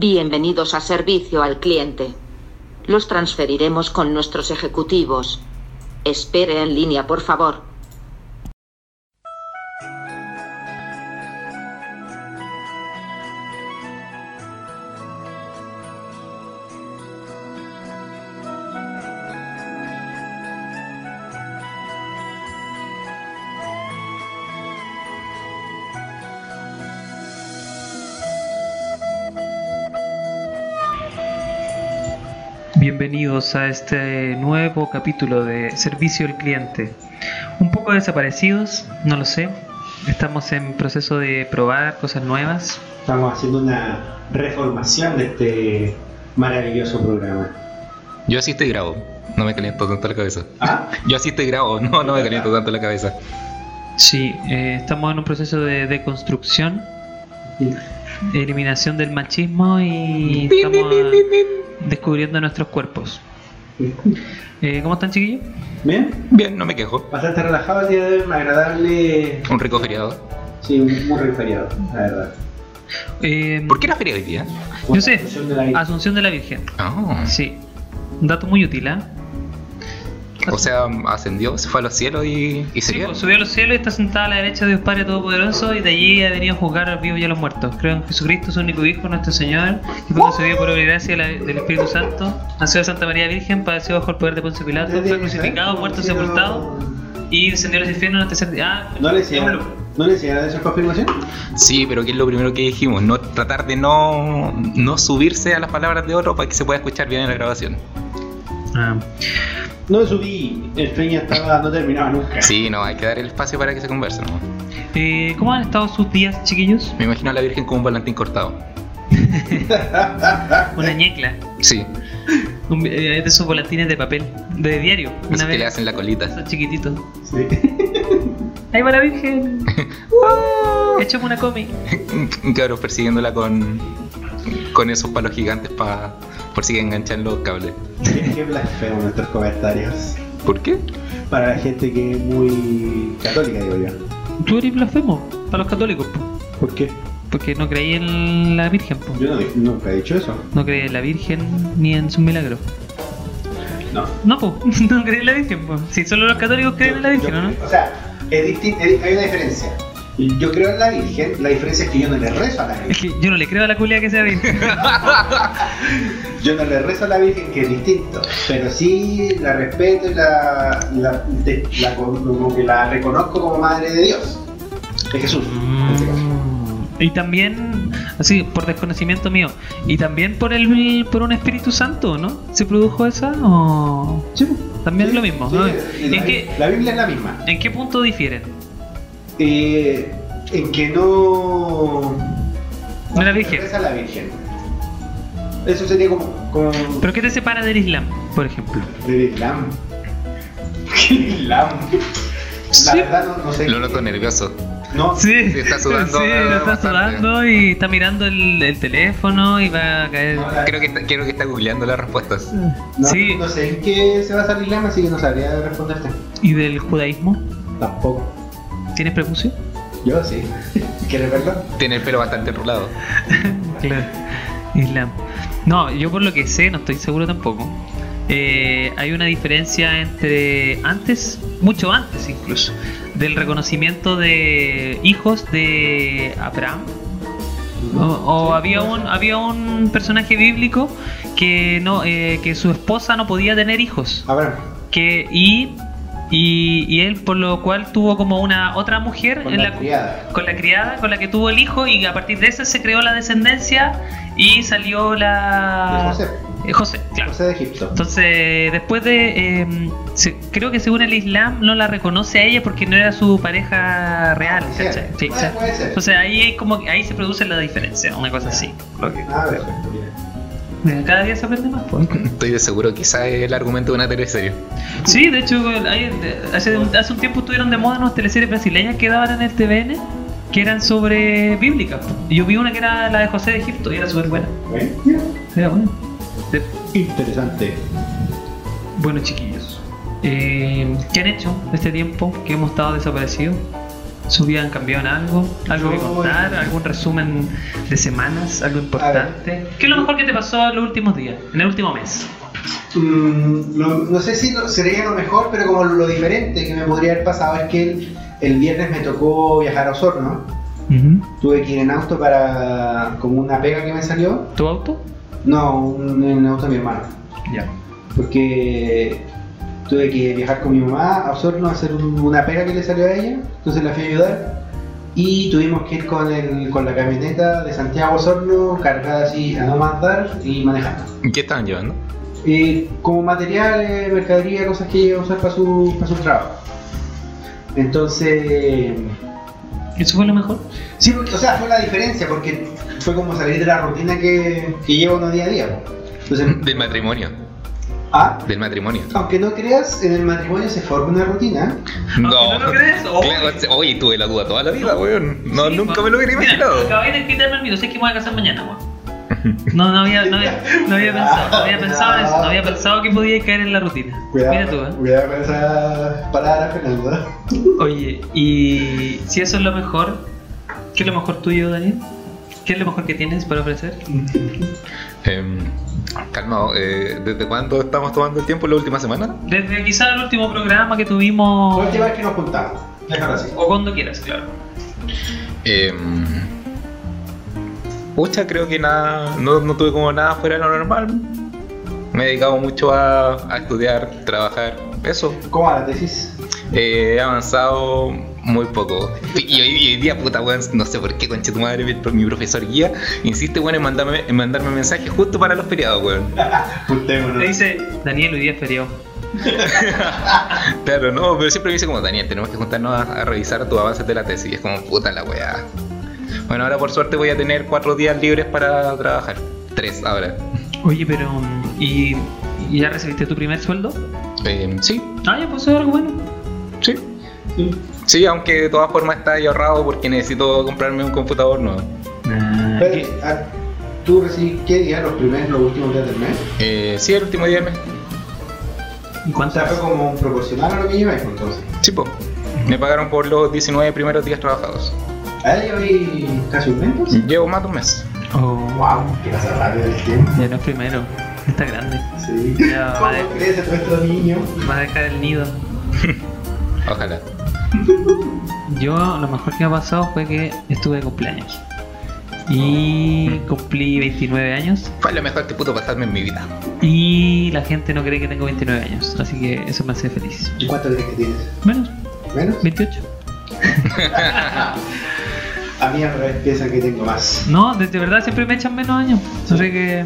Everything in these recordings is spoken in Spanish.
Bienvenidos a servicio al cliente. Los transferiremos con nuestros ejecutivos. Espere en línea, por favor. Bienvenidos a este nuevo capítulo de Servicio al Cliente. Un poco desaparecidos, no lo sé. Estamos en proceso de probar cosas nuevas. Estamos haciendo una reformación de este maravilloso programa. Yo así estoy grabo, no me caliento tanto la cabeza. ¿Ah? Yo así estoy grabo, no, no me caliento tanto la cabeza. Sí, eh, estamos en un proceso de deconstrucción, eliminación del machismo y estamos descubriendo nuestros cuerpos. Eh, ¿Cómo están, chiquillos? ¿Bien? Bien, no me quejo. Bastante relajado el día de hoy, un agradable. Un rico feriado. Sí, un muy rico feriado, la verdad. Eh, ¿Por qué era feria hoy día? Yo sé, Asunción de la- Asunción de la Virgen. Ah, Sí, un dato muy útil, ¿ah? o sea, ascendió, se fue a los cielos y, y Sí, sería. pues, subió a los cielos y está sentada a la derecha de Dios Padre Todopoderoso y de allí ha venido a juzgar a los vivos y a los muertos. Creo en Jesucristo, su único Hijo, nuestro Señor, que fue concebido por obra y gracia del Espíritu Santo. Nació de Santa María Virgen, padeció bajo el poder de Poncio Pilato, fue crucificado, muerto, sepultado y descendió a los infiernos en el tercer día. Ah, ¿No le enseñaron. ¿no le enseñaron esa confirmación? Sí, pero ¿qué es lo primero que dijimos? No tratar de no, no subirse a las palabras de otro para que se pueda escuchar bien en la grabación. Ah, No me subí, el tren ya estaba, no terminaba nunca. Sí, no, hay que dar el espacio para que se converse. ¿no? eh, ¿Cómo han estado sus días, chiquillos? Me imagino a la Virgen con un volantín cortado. Una ñecla. Sí, Un- eh, de esos volantines de papel, de diario. eso Una que le hacen la colita. Esos chiquititos. Sí. Ahí va la Virgen. Échame una comi. Cabros persiguiéndola con, con esos palos gigantes para por si enganchan los cables. Qué, qué blasfemo nuestros comentarios. ¿Por qué? Para la gente que es muy católica, digo yo. Tú eres blasfemo para los católicos, po. ¿Por qué? porque no creí en la Virgen, po. Yo no, nunca he dicho eso. no creí en la Virgen ni en sus milagros. No. No, po. no creí en la Virgen, po. Si solo los católicos creen en la Virgen, Yo- ¿o no? O sea, es- hay una diferencia. Yo creo en la Virgen, la diferencia es que yo no le rezo a la Es Virgen. que yo no le creo a la culia que sea Virgen. Yo no le rezo a la Virgen, que es distinto. Pero sí la respeto y la, la, de- la- como que la reconozco como madre de Dios. De Jesús, en este caso. Y también, así, por desconocimiento mío, y también por el por un Espíritu Santo, ¿no? ¿Se produjo esa o...? También es lo mismo, Sí, ¿no? la, ¿En, qué, la Biblia es la misma. ¿En qué punto difieren? Eh, en que no. No la se Virgen. reza a la Virgen. Eso sería como. como ¿Pero qué te separa del Islam, por ejemplo? del Islam. ¿Qué Islam? La Sí. verdad no, no sé. Lo noto nervioso. No, Sí, Sí, está sudando Sí, lo está bastante. sudando y está mirando el, el teléfono y va a caer. no, la- Creo que está, creo que está googleando las respuestas. no- sí, no sé en qué se basa el Islam, así que no sabría responderte. ¿y del judaísmo? Tampoco. ¿Tienes prepucio? Yo sí. ¿Quieres verlo? Tiene el pelo bastante enrolado. Claro. Islam. No, yo por lo que sé, no estoy seguro tampoco. eh, hay una diferencia entre antes, mucho antes incluso, del reconocimiento de hijos de Abraham. O, o había un había un personaje bíblico que no eh, que su esposa no podía tener hijos A ver. que y, y y él por lo cual tuvo como una otra mujer Con en la la, criada. con la criada con la que tuvo el hijo y a partir de esa se creó la descendencia y salió la De José. Eh, José, claro. José de Egipto. Entonces, después de. eh, se- creo que según el Islam no la reconoce a ella porque no era su pareja real. Oficial. ¿cachai? Sí, ser. Entonces ahí hay como ahí se produce la diferencia, una cosa así. Lo que- A ver, Mira, Cada día se aprende más. pues. Estoy de seguro, quizá es el argumento de una teleserie. Sí, de hecho, hay- hace, un- hace un tiempo estuvieron de moda unas teleseries brasileñas que daban en el TVN que eran sobre bíblicas. Y Yo vi una que era la de José de Egipto y era súper buena. Era buena. De- Interesante. Bueno, chiquillos, eh, ¿qué han hecho este tiempo que hemos estado desaparecidos? ¿Su vida han cambiado en algo? ¿Algo que contar? ¿Algún resumen de semanas? ¿Algo importante? ¿Qué es lo mejor que te pasó en los últimos días? En el último mes. Mm, lo- no sé si lo- sería lo mejor, pero como lo diferente que me podría haber pasado es que el, el viernes me tocó viajar a Osorno. Tuve que ir en auto para como una pega que me salió. ¿Tu auto? No, un, en auto de mi hermano. Ya. Porque tuve que viajar con mi mamá a Osorno a hacer un- una pega que le salió a ella. Entonces la fui a ayudar. Y tuvimos que ir con, el, con la camioneta de Santiago a Osorno, cargada así a no más dar y manejando. ¿Qué estaban llevando? Eh, como materiales, mercadería, cosas que iba a usar para su, para su trabajo. Entonces, ¿Eso fue lo mejor? sí, porque- o sea, fue la diferencia porque fue como salir de la rutina que, que llevo uno día a día. Entonces, Del matrimonio. Ah, Del matrimonio. aunque no creas, en el matrimonio se forma una rutina. no lo crees, oye. Claro, oye, tuve la duda toda la vida, weón. No, Sí, nunca me lo hubiera imaginado. acabé de quitarme el miedo, sé que me voy a casar mañana, weón. No, no había, no había, no había pensado, no había pensado en eso, no había pensado que podía caer en la rutina. Mira tú, ¿eh? cuidado con esas palabras, Fernando. Oye, y si eso es lo mejor, ¿qué es lo mejor tuyo, Daniel? ¿Qué es lo mejor que tienes para ofrecer? Em, calmado, eh, ¿desde cuándo estamos tomando el tiempo? ¿La última semana? Desde quizá el último programa que La tuvimos, última vez que nos juntamos. Déjalo así. o cuando quieras, claro. Em, pucha, creo que nada, no, no tuve como nada fuera de lo normal. Me he dedicado mucho a, a estudiar, trabajar, eso. ¿Cómo va la tesis? Eh, he avanzado muy poco. Y hoy, y hoy día, puta weón, no sé por qué, concha tu madre, mi, mi profesor guía insiste, weón, en mandarme, en mandarme mensajes justo para los feriados, weón. Le dice, Daniel, hoy día es feriado. Claro, no, pero siempre me dice como, Daniel, tenemos que juntarnos a, a revisar tus avances de la tesis. Y es como, puta la weá. Bueno, ahora por suerte voy a tener cuatro días libres para trabajar. Tres ahora. Oye, pero, ¿y, y ya recibiste tu primer sueldo? Eh, sí, Ah, ya, pues es algo bueno. sí. Sí. Sí, aunque de todas formas está ahí ahorrado porque necesito comprarme un computador nuevo. Ah, Pero, ah, ¿Tú recibís qué día? ¿Los primeros, los últimos días del mes? Eh, sí, el último día del mes. ¿Y cuánto? fue como proporcional a lo que lleváis, pues, entonces. Sí, po. Me pagaron por los 19 primeros días trabajados. ¿A ella hoy casi un mes? pues? Llevo más de un mes. Oh, Wow, que pasa rápido el tiempo. ya no es primero, está grande. Sí. Ya, ¿Cómo crece nuestro niño? Va a dejar el nido. Ojalá. Yo lo mejor que me ha pasado fue que estuve de cumpleaños. Y cumplí 29 años. Fue lo mejor que pudo pasarme en mi vida. Y la gente no cree que tengo 29 años. Así que eso me hace feliz. ¿Y cuánto crees que tienes? Menos, ¿Menos? 28. A mí al revés piensan que tengo más. No, de, de verdad siempre me echan menos años. Así que.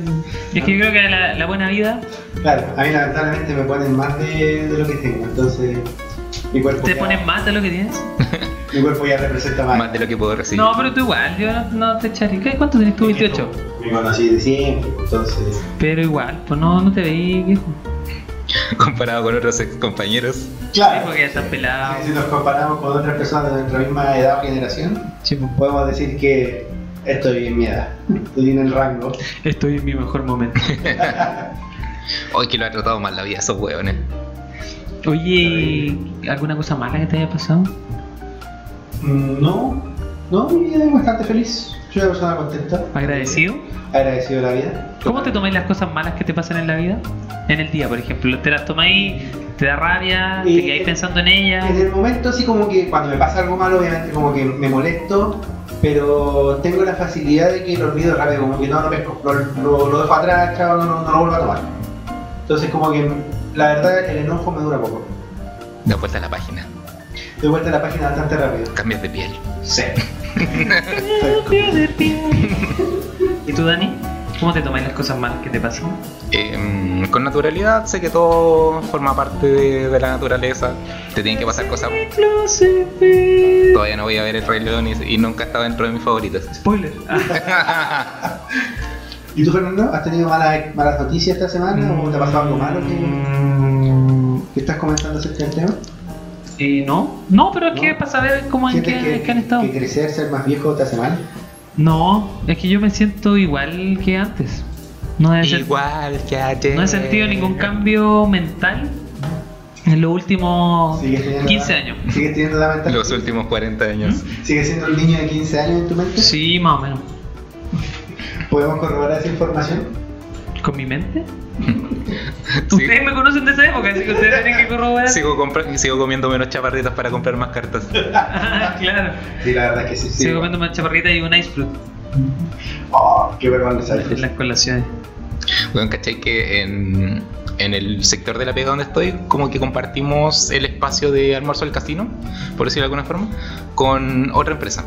Es que yo creo que la, la buena vida Claro, a mí lamentablemente me ponen más de, de lo que tengo, entonces mi cuerpo, te ya, ponen más de lo que tienes. mi cuerpo ya representa más. Más de lo que puedo recibir. No, pero tú igual, yo no, no te echaré. ¿Qué- ¿Cuánto tenés tú? 28. Me conocí de siempre, entonces. Pero igual, pues no, no te veí, viejo. Comparado con otros ex compañeros. Sí, Claro, porque ya estás pelado. si, si nos comparamos con otras personas de nuestra misma edad o generación, Sí, pues. podemos decir que estoy en mi edad, estoy en el rango. Estoy en mi mejor momento. Hoy que lo ha tratado mal la vida esos hueones. Oye, ¿alguna cosa mala que te haya pasado? Mm, No, no, mi vida es bastante feliz. Soy una persona contenta, ¿Agradecido? agradecido de la vida. ¿Cómo te tomáis las cosas malas que te pasan en la vida? En el día, por ejemplo. ¿Te las tomáis, te da rabia, Y- te quedáis pensando en ellas? En el momento así como que cuando me pasa algo malo, obviamente como que me molesto, pero tengo la facilidad de que lo olvido rápido, como que no lo pesco, lo, lo- lo dejo atrás, chao, no, no, no lo vuelvo a tomar. Entonces como que la verdad el enojo me dura poco. Da vuelta a la página. Doy vuelta a la página bastante rápido. Cambias de piel. Sí. ¿Y tú, Dani? ¿Cómo te tomáis las cosas malas que te pasan? Em, con naturalidad, sé que todo forma parte de, de la naturaleza. Te tienen que pasar cosas. Todavía no voy a ver el Rey León y, y nunca está dentro de mis favoritos. Spoiler. ¿Y tú, Fernando? ¿Has tenido malas, malas noticias esta semana o te ha pasado algo malo que, Mm, que estás comentando acerca del tema? eh, no, no, pero es que ¿No? para saber cómo en ¿Sientes qué, que, qué han estado. que crecer, ser más viejo te hace mal? No, es que yo me siento igual que antes. No he, Igual que ayer. no he sentido ningún cambio mental En los últimos ¿Sigues teniendo 15 la- años. ¿Sigues teniendo la mentalidad? Los últimos 40 años. ¿Sigues siendo un niño de 15 años en tu mente? Sí, más o menos. ¿Podemos corroborar esa información? ¿Con mi mente? Sí. Ustedes me conocen de esa época, así que ustedes tienen que corroborar. Sigo, sigo comiendo menos chaparritas para comprar más cartas. Ah, claro. Sí, la verdad es que sí. sí. Sigo comiendo más chaparrita y un ice fruit Oh, qué vergüenza esa en las colaciones. Bueno, ¿cachai? Que en, en el sector de la pega donde estoy, como que compartimos el espacio de almuerzo del casino, por decirlo de alguna forma, con otra empresa.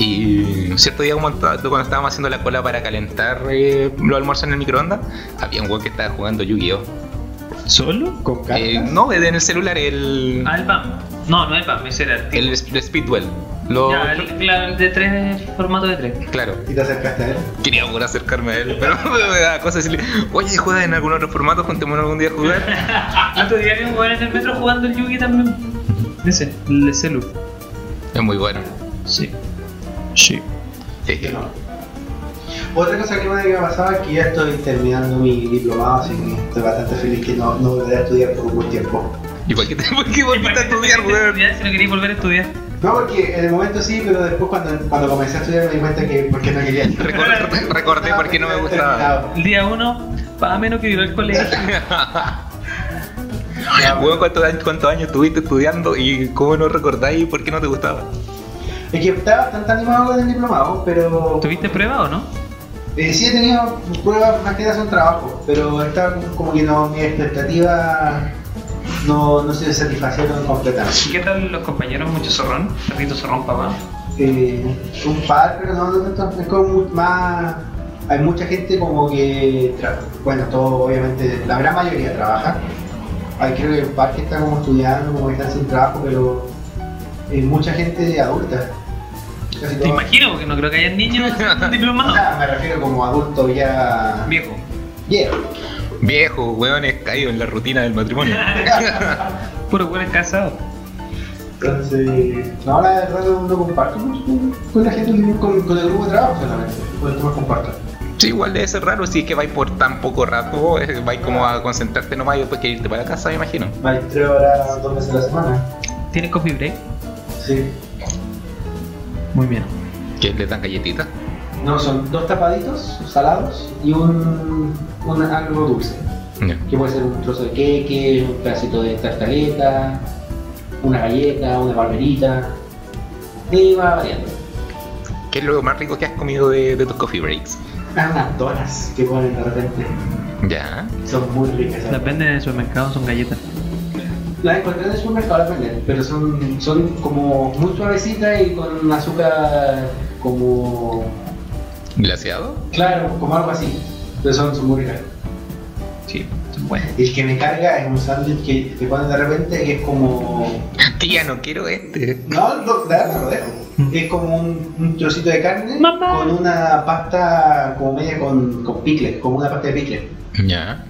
Y cierto día, cuando estábamos haciendo la cola para calentar eh, los almuerzos en el microondas, había un weón que estaba jugando Yu-Gi-Oh! ¿Solo? ¿Con cartas? Eh, no, en el celular, el, Ah, el BAM. No, no el BAM, ese era el tipo. el, el Speedwell. Lo- Ya, el, claro, el de tres, formato de tres. Claro. ¿Y te acercaste a él? Quería poder acercarme a él, pero me da cosa decirle, oye, ¿juegas en algún otro formato? Juntémonos algún día a jugar. Otro día vi un weón en el metro jugando el Yugi también. Ese, el de celu. Es muy bueno. Sí. Sí. Yo no. Otra cosa que me ha pasado es que ya estoy terminando mi diplomado, así que estoy bastante feliz que no, no volveré a estudiar por un buen tiempo. ¿Y por qué, te, por qué volviste a estudiar, weón? si no querías volver a estudiar? No, porque en el momento sí, pero después cuando, cuando comencé a estudiar me di cuenta que porque no quería. Recordé, recordé por qué no me gustaba. El día uno, paga menos que ir al colegio. Weón, ¿cuántos, años- ¿cuántos años estuviste estudiando y cómo no recordáis por qué no te gustaba? Es que estaba bastante animado con el diplomado, pero ¿Tuviste prueba o no? eh, sí he tenido pruebas más que son trabajos, pero estaba como- que no, mis expectativas no, no se satisfacieron completamente. ¿Y qué tal los compañeros? ¿Mucho zorrón? ¿Perrito zorrón, papá? Eh, un par, pero no, no tanto, es como más. Hay mucha gente como que, bueno, todo obviamente, la gran mayoría trabaja. Hay creo que un par que están como estudiando, como que están sin trabajo, pero eh, mucha gente adulta. Te imagino, porque no creo que haya niños diplomados. Me refiero como adulto ya Viejo. viejo. Viejo, weón, es caído en la rutina del matrimonio. Puro weón casado. Entonces, no, la verdad no, no comparto con, con la gente, con, con el grupo de trabajo solamente, con el que más comparto. Sí, igual debe ser raro si es que vais por tan poco rato, vais como a concentrarte nomás y después que irte para la casa, me imagino. Vale, tres horas, dos veces a la semana. ¿Tiene coffee break? Sí. Muy bien. Que les dan galletitas. No, son dos tapaditos salados y un, un algo dulce. Que puede ser un trozo de queque, un pedacito de tartaleta, una galleta, una palmerita. Y va variando. ¿Qué es lo más rico que has comido de, de tus coffee breaks? Ah, unas donas que ponen de repente. Ya. Son muy ricas. Las venden en el supermercado, son galletas. Las encontré en el supermercado, las venden, pero son, son como muy suavecitas y con azúcar como... ¿Glaseado? Claro, como algo así. Pero son, son muy ricas. Sí, son buenas. El que me carga es un sándwich que te ponen de repente que es como... Tía, no quiero este. No, lo, la verdad lo dejo. Es como un, un trocito de carne Mamá. con una pasta como media con, con picle, como una pasta de picle. Ya.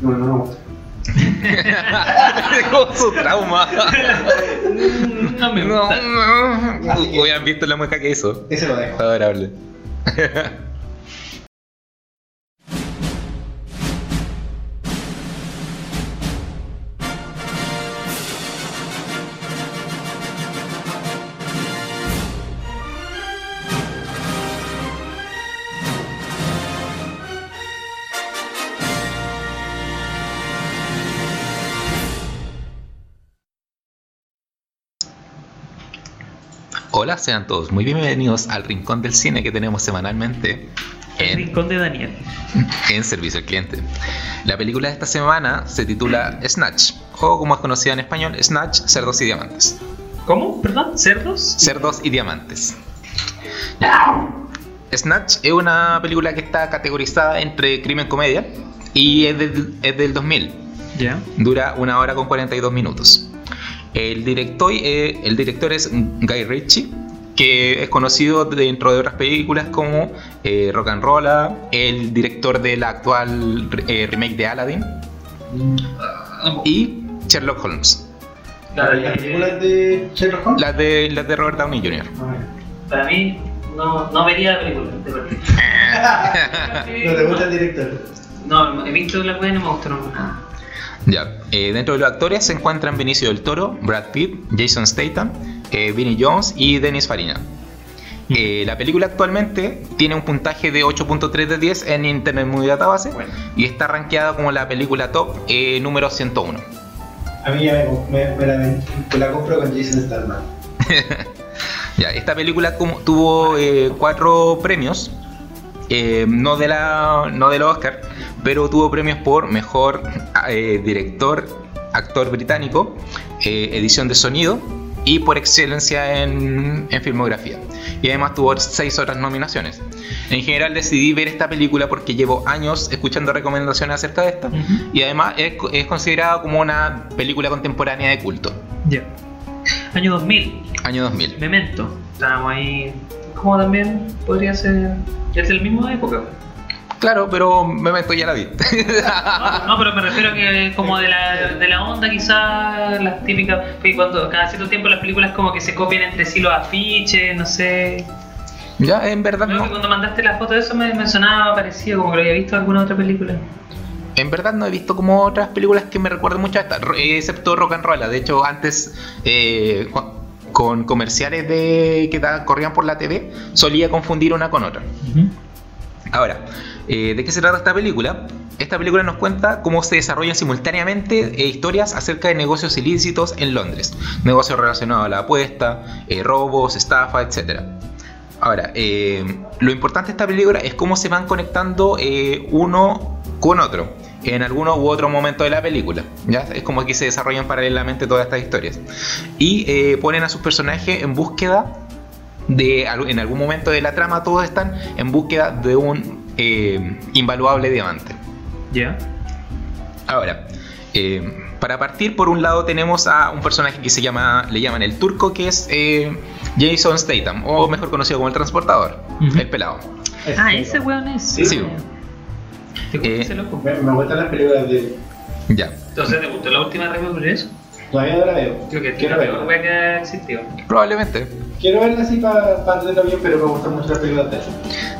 No, no me gusta. Dejó su trauma. No me No, gusta. no. Que- Hubieran visto la mueca que hizo. Ese lo dejo. Adorable. Hola, sean todos muy bienvenidos al rincón del cine que tenemos semanalmente El en, rincón de Daniel. en servicio al cliente. La película de esta semana se titula Snatch, o como es conocida en español, Snatch, Cerdos y Diamantes. ¿Cómo? ¿Perdón? ¿Cerdos? Cerdos y Diamantes. Snatch es una película que está categorizada entre crimen comedia y es del, es del 2000. Ya. Dura una hora con 42 minutos. El director, eh, el director es Guy Ritchie, que es conocido dentro de otras películas como eh, Rock and Roll, el director de la actual eh, remake de Aladdin y Sherlock Holmes, Claro, ¿Las películas de Sherlock Holmes? las de, las de Robert Downey Jr. Para mí, no, no vería la película. de verdad. ¿No te gusta el director? No, he visto la wea y no me gustaron nada. Ya, eh, dentro de los actores se encuentran Benicio del Toro, Brad Pitt, Jason Statham, eh, Vinnie Jones y Dennis Farina. Eh, la película actualmente tiene un puntaje de 8.3 de 10 en Internet Movie Database Bueno. y está rankeada como la película top eh, número 101. A mí ya me, me- me la, me la compro con Jason Statham. Ya, esta película tuvo eh, cuatro premios, no de la no del Oscar, pero tuvo premios por mejor eh, director, actor británico, eh, edición de sonido y por excelencia en, en filmografía. Y además tuvo seis otras nominaciones. En general decidí ver esta película porque llevo años escuchando recomendaciones acerca de esta Ujú. y además es, es considerada como una película contemporánea de culto. Ya. Año 2000, Año 2000. Memento. Estábamos ahí. Como también podría ser. Es del mismo época. Claro, pero Memento ya la vi. No, no, pero me refiero a que como de la, de la onda quizás las típicas, cuando cada cierto tiempo las películas como que se copian entre sí los afiches, no sé. ya, en verdad Creo que cuando mandaste la foto de eso me, me sonaba parecido, como que lo había visto en alguna otra película. En verdad no he visto como otras películas que me recuerden mucho a esta, excepto Rock and Roll. De hecho, antes eh, con comerciales de que da- corrían por la TV, solía confundir una con otra. Ahora, eh, ¿de qué se trata esta película? Esta película nos cuenta cómo se desarrollan simultáneamente eh, historias acerca de negocios ilícitos en Londres. Negocios relacionados a la apuesta, eh, robos, estafa, etc. Ahora, lo importante de esta película es cómo se van conectando uno con otro en alguno u otro momento de la película. ¿ya? Es como que se desarrollan paralelamente todas estas historias. Y ponen a sus personajes en búsqueda de al- en algún momento de la trama todos están en búsqueda de un eh, invaluable diamante. Ya. Ahora, eh, para partir por un lado tenemos a un personaje que se llama, le llaman el turco, que es eh, Jason Statham, o mejor conocido como el transportador, el pelado. Ah, ese weón es. Sí, sí. ¿Te gusta Eh, ese loco? Me, me gustan las películas de. Ya. Entonces, ¿te gustó la última review por eso? Todavía no la veo. Creo que Quiero la wea que ha existido. Probablemente. Quiero verla así para pa entenderlo bien, pero me gustan mucho las películas de.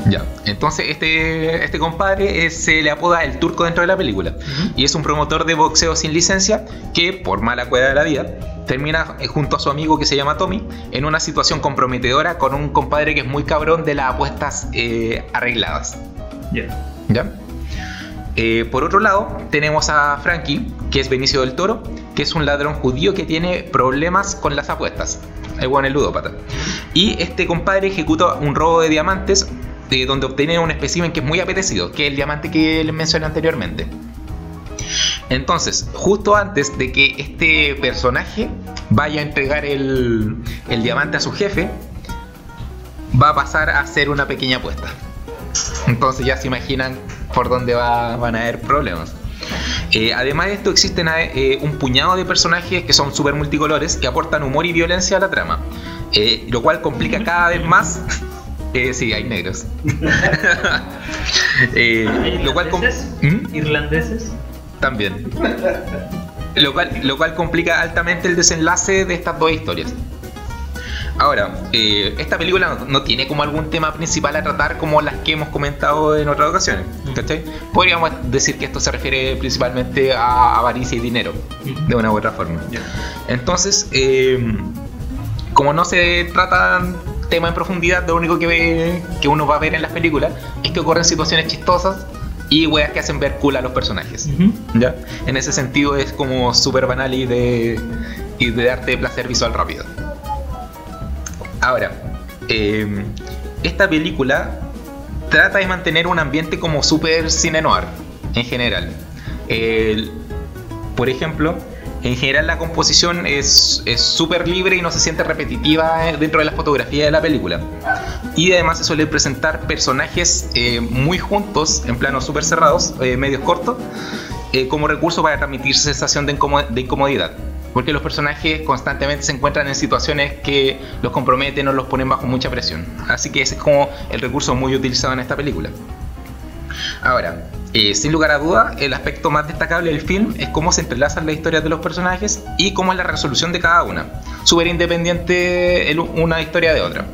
Ya. Entonces, este, este compadre eh, se le apoda el turco dentro de la película. Y es un promotor de boxeo sin licencia que, por mala cueva de la vida, termina eh, junto a su amigo que se llama Tommy en una situación comprometedora con un compadre que es muy cabrón de las apuestas eh, arregladas. Ya. ¿Ya? Eh, por otro lado, tenemos a Frankie, que es Benicio del Toro, que es un ladrón judío que tiene problemas con las apuestas. El bueno es ludópata. Y este compadre ejecuta un robo de diamantes eh, donde obtiene un espécimen que es muy apetecido, que es el diamante que les mencioné anteriormente. Entonces, justo antes de que este personaje vaya a entregar el, diamante a su jefe, va a pasar a hacer una pequeña apuesta. Entonces ya se imaginan por dónde va- van a haber problemas. Eh, además de esto existen eh, un puñado de personajes que son súper multicolores que aportan humor y violencia a la trama, eh, lo cual complica cada vez más... Eh, sí, hay negros. Eh, ¿Hay lo cual? ¿Mm? Irlandeses. También. Lo cual, lo cual complica altamente el desenlace de estas dos historias. Ahora, eh, esta película no, no tiene como algún tema principal a tratar como las que hemos comentado en otras ocasiones. ¿cachai? Podríamos decir que esto se refiere principalmente a avaricia y dinero, de una u otra forma. Entonces, eh, como no se tratan temas en profundidad, lo único que, ve- que uno va a ver en las películas es que ocurren situaciones chistosas y weas que hacen ver cool a los personajes. Ujú. ¿Ya? En ese sentido es como súper banal y de, y de darte placer visual rápido. Ahora, eh, esta película trata de mantener un ambiente como súper cine noir en general. Por ejemplo, en general la composición es súper libre y no se siente repetitiva eh, dentro de la fotografía de la película. Y además se suele presentar personajes eh, muy juntos, en planos súper cerrados, eh, medios cortos, eh, como recurso para transmitir sensación de, de incomodidad. Porque los personajes constantemente se encuentran en situaciones que los comprometen o los ponen bajo mucha presión. Así que ese es como el recurso muy utilizado en esta película. Ahora, eh, sin lugar a duda, el aspecto más destacable del film es cómo se entrelazan las historias de los personajes y cómo es la resolución de cada una. Súper independiente una historia de otra.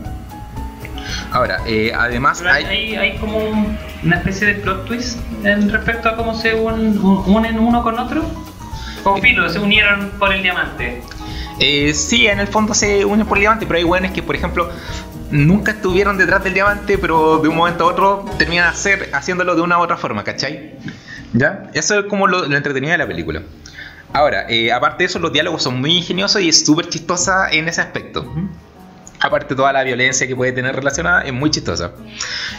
Ahora, eh, además hay... hay, hay como un- una especie de plot twist en respecto a cómo se un- un- unen uno con otro. O filo, se unieron por el diamante. Eh, sí, en el fondo se unen por el diamante, pero hay weones que, por ejemplo, nunca estuvieron detrás del diamante, pero de un momento a otro terminan hacer, haciéndolo de una u otra forma, ¿cachai? ¿Ya? Eso es como lo, lo entretenido de la película. Ahora, eh, aparte de eso, los diálogos son muy ingeniosos y es súper chistosa en ese aspecto. Aparte toda la violencia que puede tener relacionada, es muy chistosa.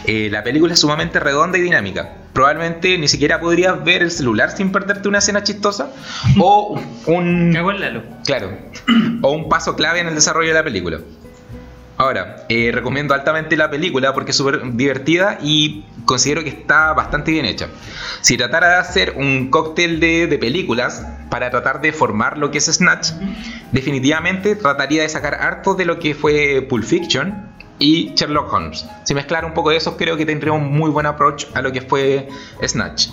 Eh, la película es sumamente redonda y dinámica. Probablemente ni siquiera podrías ver el celular sin perderte una escena chistosa o un... Lalo. Claro. O un paso clave en el desarrollo de la película. Ahora, eh, recomiendo altamente la película porque es súper divertida y considero que está bastante bien hecha. Si tratara de hacer un cóctel de, de películas para tratar de formar lo que es Snatch, definitivamente trataría de sacar harto de lo que fue Pulp Fiction y Sherlock Holmes. Si mezclara un poco de esos, creo que tendría un muy buen approach a lo que fue Snatch.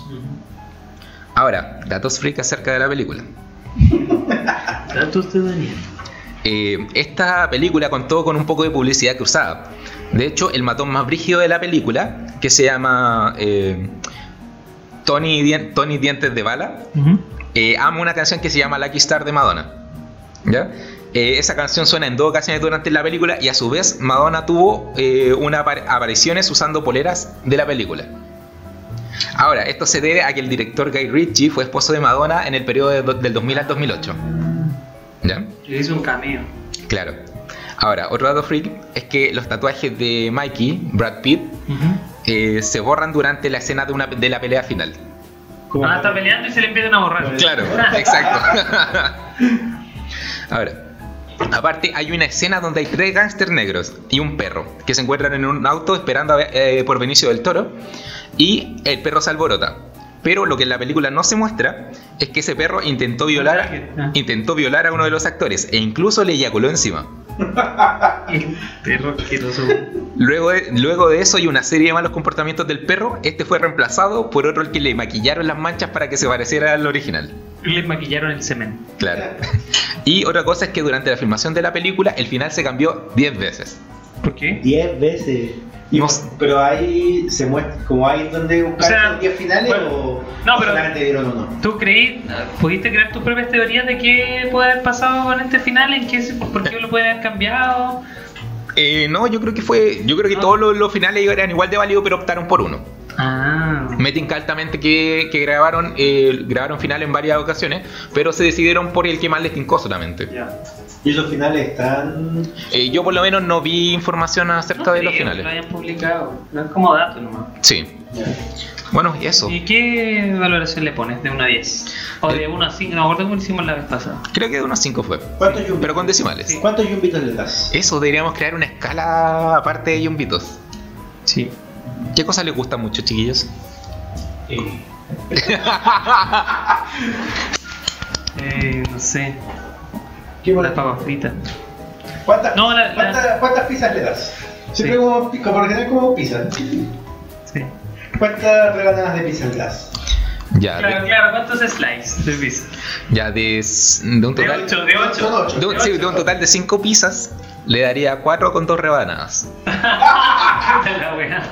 Ahora, datos freak acerca de la película. Datos de Daniel. Eh, esta película contó con un poco de publicidad cruzada. De hecho, el matón más brígido de la película, que se llama eh, Tony, Dien- Tony Dientes de Bala, eh, ama una canción que se llama Lucky Star de Madonna. ¿Ya? Esa canción suena en dos ocasiones durante la película y a su vez Madonna tuvo unas apar- apariciones usando poleras de la película. Ahora, esto se debe a que el director Guy Ritchie fue esposo de Madonna en el periodo de del 2000 al 2008. ¿Ya? Le hizo un cameo. Claro. Ahora, otro dato freak es que los tatuajes de Mikey, Brad Pitt, eh, se borran durante la escena de, una, de la pelea final. Como- Ah, está peleando y se le empiezan a borrar. Claro, exacto. Ahora, aparte hay una escena donde hay tres gángsters negros y un perro que se encuentran en un auto esperando a ver- eh, por Benicio del Toro y el perro se alborota. Pero lo que en la película no se muestra es que ese perro intentó violar, Ah. intentó violar a uno de los actores e incluso le eyaculó encima. Perro asqueroso. Luego de, luego de eso y una serie de malos comportamientos del perro, este fue reemplazado por otro al que le maquillaron las manchas para que se pareciera al original. Le maquillaron el semen. Claro. Y otra cosa es que durante la filmación de la película el final se cambió 10 veces. ¿Por qué? 10 veces. Y- No. pero ahí se muestra, como hay donde buscar O sea, los 10 finales bueno, o no, o pero- solamente dieron uno. ¿Tú creí, pudiste crear tus propias teorías de qué puede haber pasado con este final? ¿En qué, se- ¿Por qué lo puede haber cambiado? Eh, no, yo creo que fue. Yo creo que No. todos los, los finales eran igual de válidos, pero optaron por uno. Ah. Me tinca altamente que, que grabaron, eh, grabaron final en varias ocasiones, pero se decidieron por el que más les tincó solamente. Ya. Y los finales están. Eh, yo por lo menos no vi información acerca de los finales. Lo hayan publicado. No es como dato nomás. Sí. Ya. Bueno, y eso. ¿Y qué valoración le pones? ¿De 1 a 10? ¿O de 1 a 5? No me acuerdo cómo lo hicimos la vez pasada. Creo que de unos 5 fue. ¿Cuántos yumbitos? Pero con decimales. ¿Cuántos yumbitos le das? Eso, deberíamos crear una escala aparte de yumbitos. Sí. ¿Qué cosa les gusta mucho, chiquillos? Eh, no sé. ¿Qué Las papas fritas. ¿Cuántas, No, la- la- cuántas, cuántas pizzas le das? Siempre Sí. como, por lo general como pizza. Sí. ¿Cuántas rebanadas de pizza le das? Ya, Claro, de, claro. ¿Cuántos slices de pizza? ya de, de un De total. 8, de 8. Son ocho. De un, sí, de un total de 5 pizzas, le daría 4 con 2 rebanadas. la wea.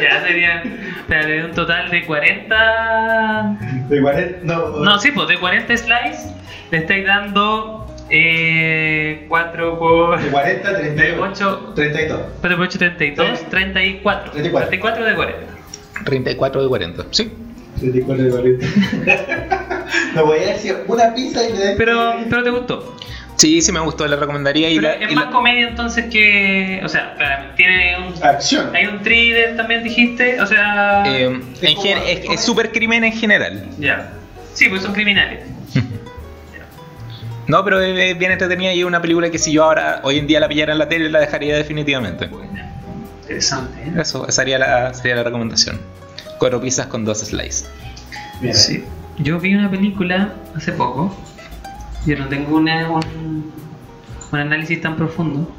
Ya sería. De un total de 40. De 40. No, No, sí, pues de 40 slices le estáis dando eh, 4 por. De 40 a De 38. 8. 32. 4 por 8, 32. 34. 34. 34 de 40. 34 de 40. Sí. 34 de 40. no voy a decir una pizza y le. Pero, pero te gustó. Sí, sí me gustó, la recomendaría. Y la, es y más la- comedia entonces que. O sea, tiene un. Acción. Hay un thriller también dijiste. O sea. eh, es súper crimen en general. Ya. Sí, pues son criminales. No, pero es, bien entretenida y es una película que si yo ahora, hoy en día la pillara en la tele, la dejaría definitivamente. Interesante, ¿eh? Eso, esa sería la, sería la recomendación. Cuatro pizzas con dos slices. Sí. Yo vi una película hace poco. Yo no tengo una, un, un análisis tan profundo.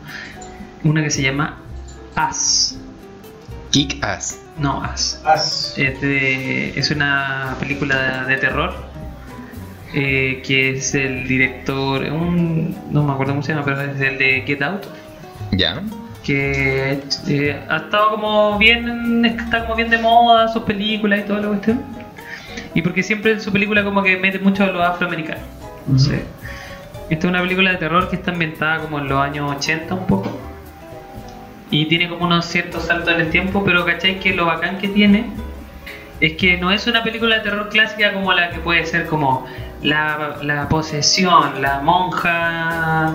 Una que se llama As. Kick ass. No, As. Haz. Es, de- es una película de terror. Eh, que es el director. Un, no me acuerdo cómo se llama, pero es el de Get Out. Ya. Que eh, ha estado como bien. Está como bien de moda sus películas y toda la cuestión. Y porque siempre en su película como que mete mucho a los afroamericanos. No sé. Esta es una película de terror que está ambientada como en los años 80 un poco. Y tiene como unos ciertos saltos en el tiempo, pero ¿cachai? Que lo bacán que tiene es que no es una película de terror clásica como la que puede ser como la, la posesión, la monja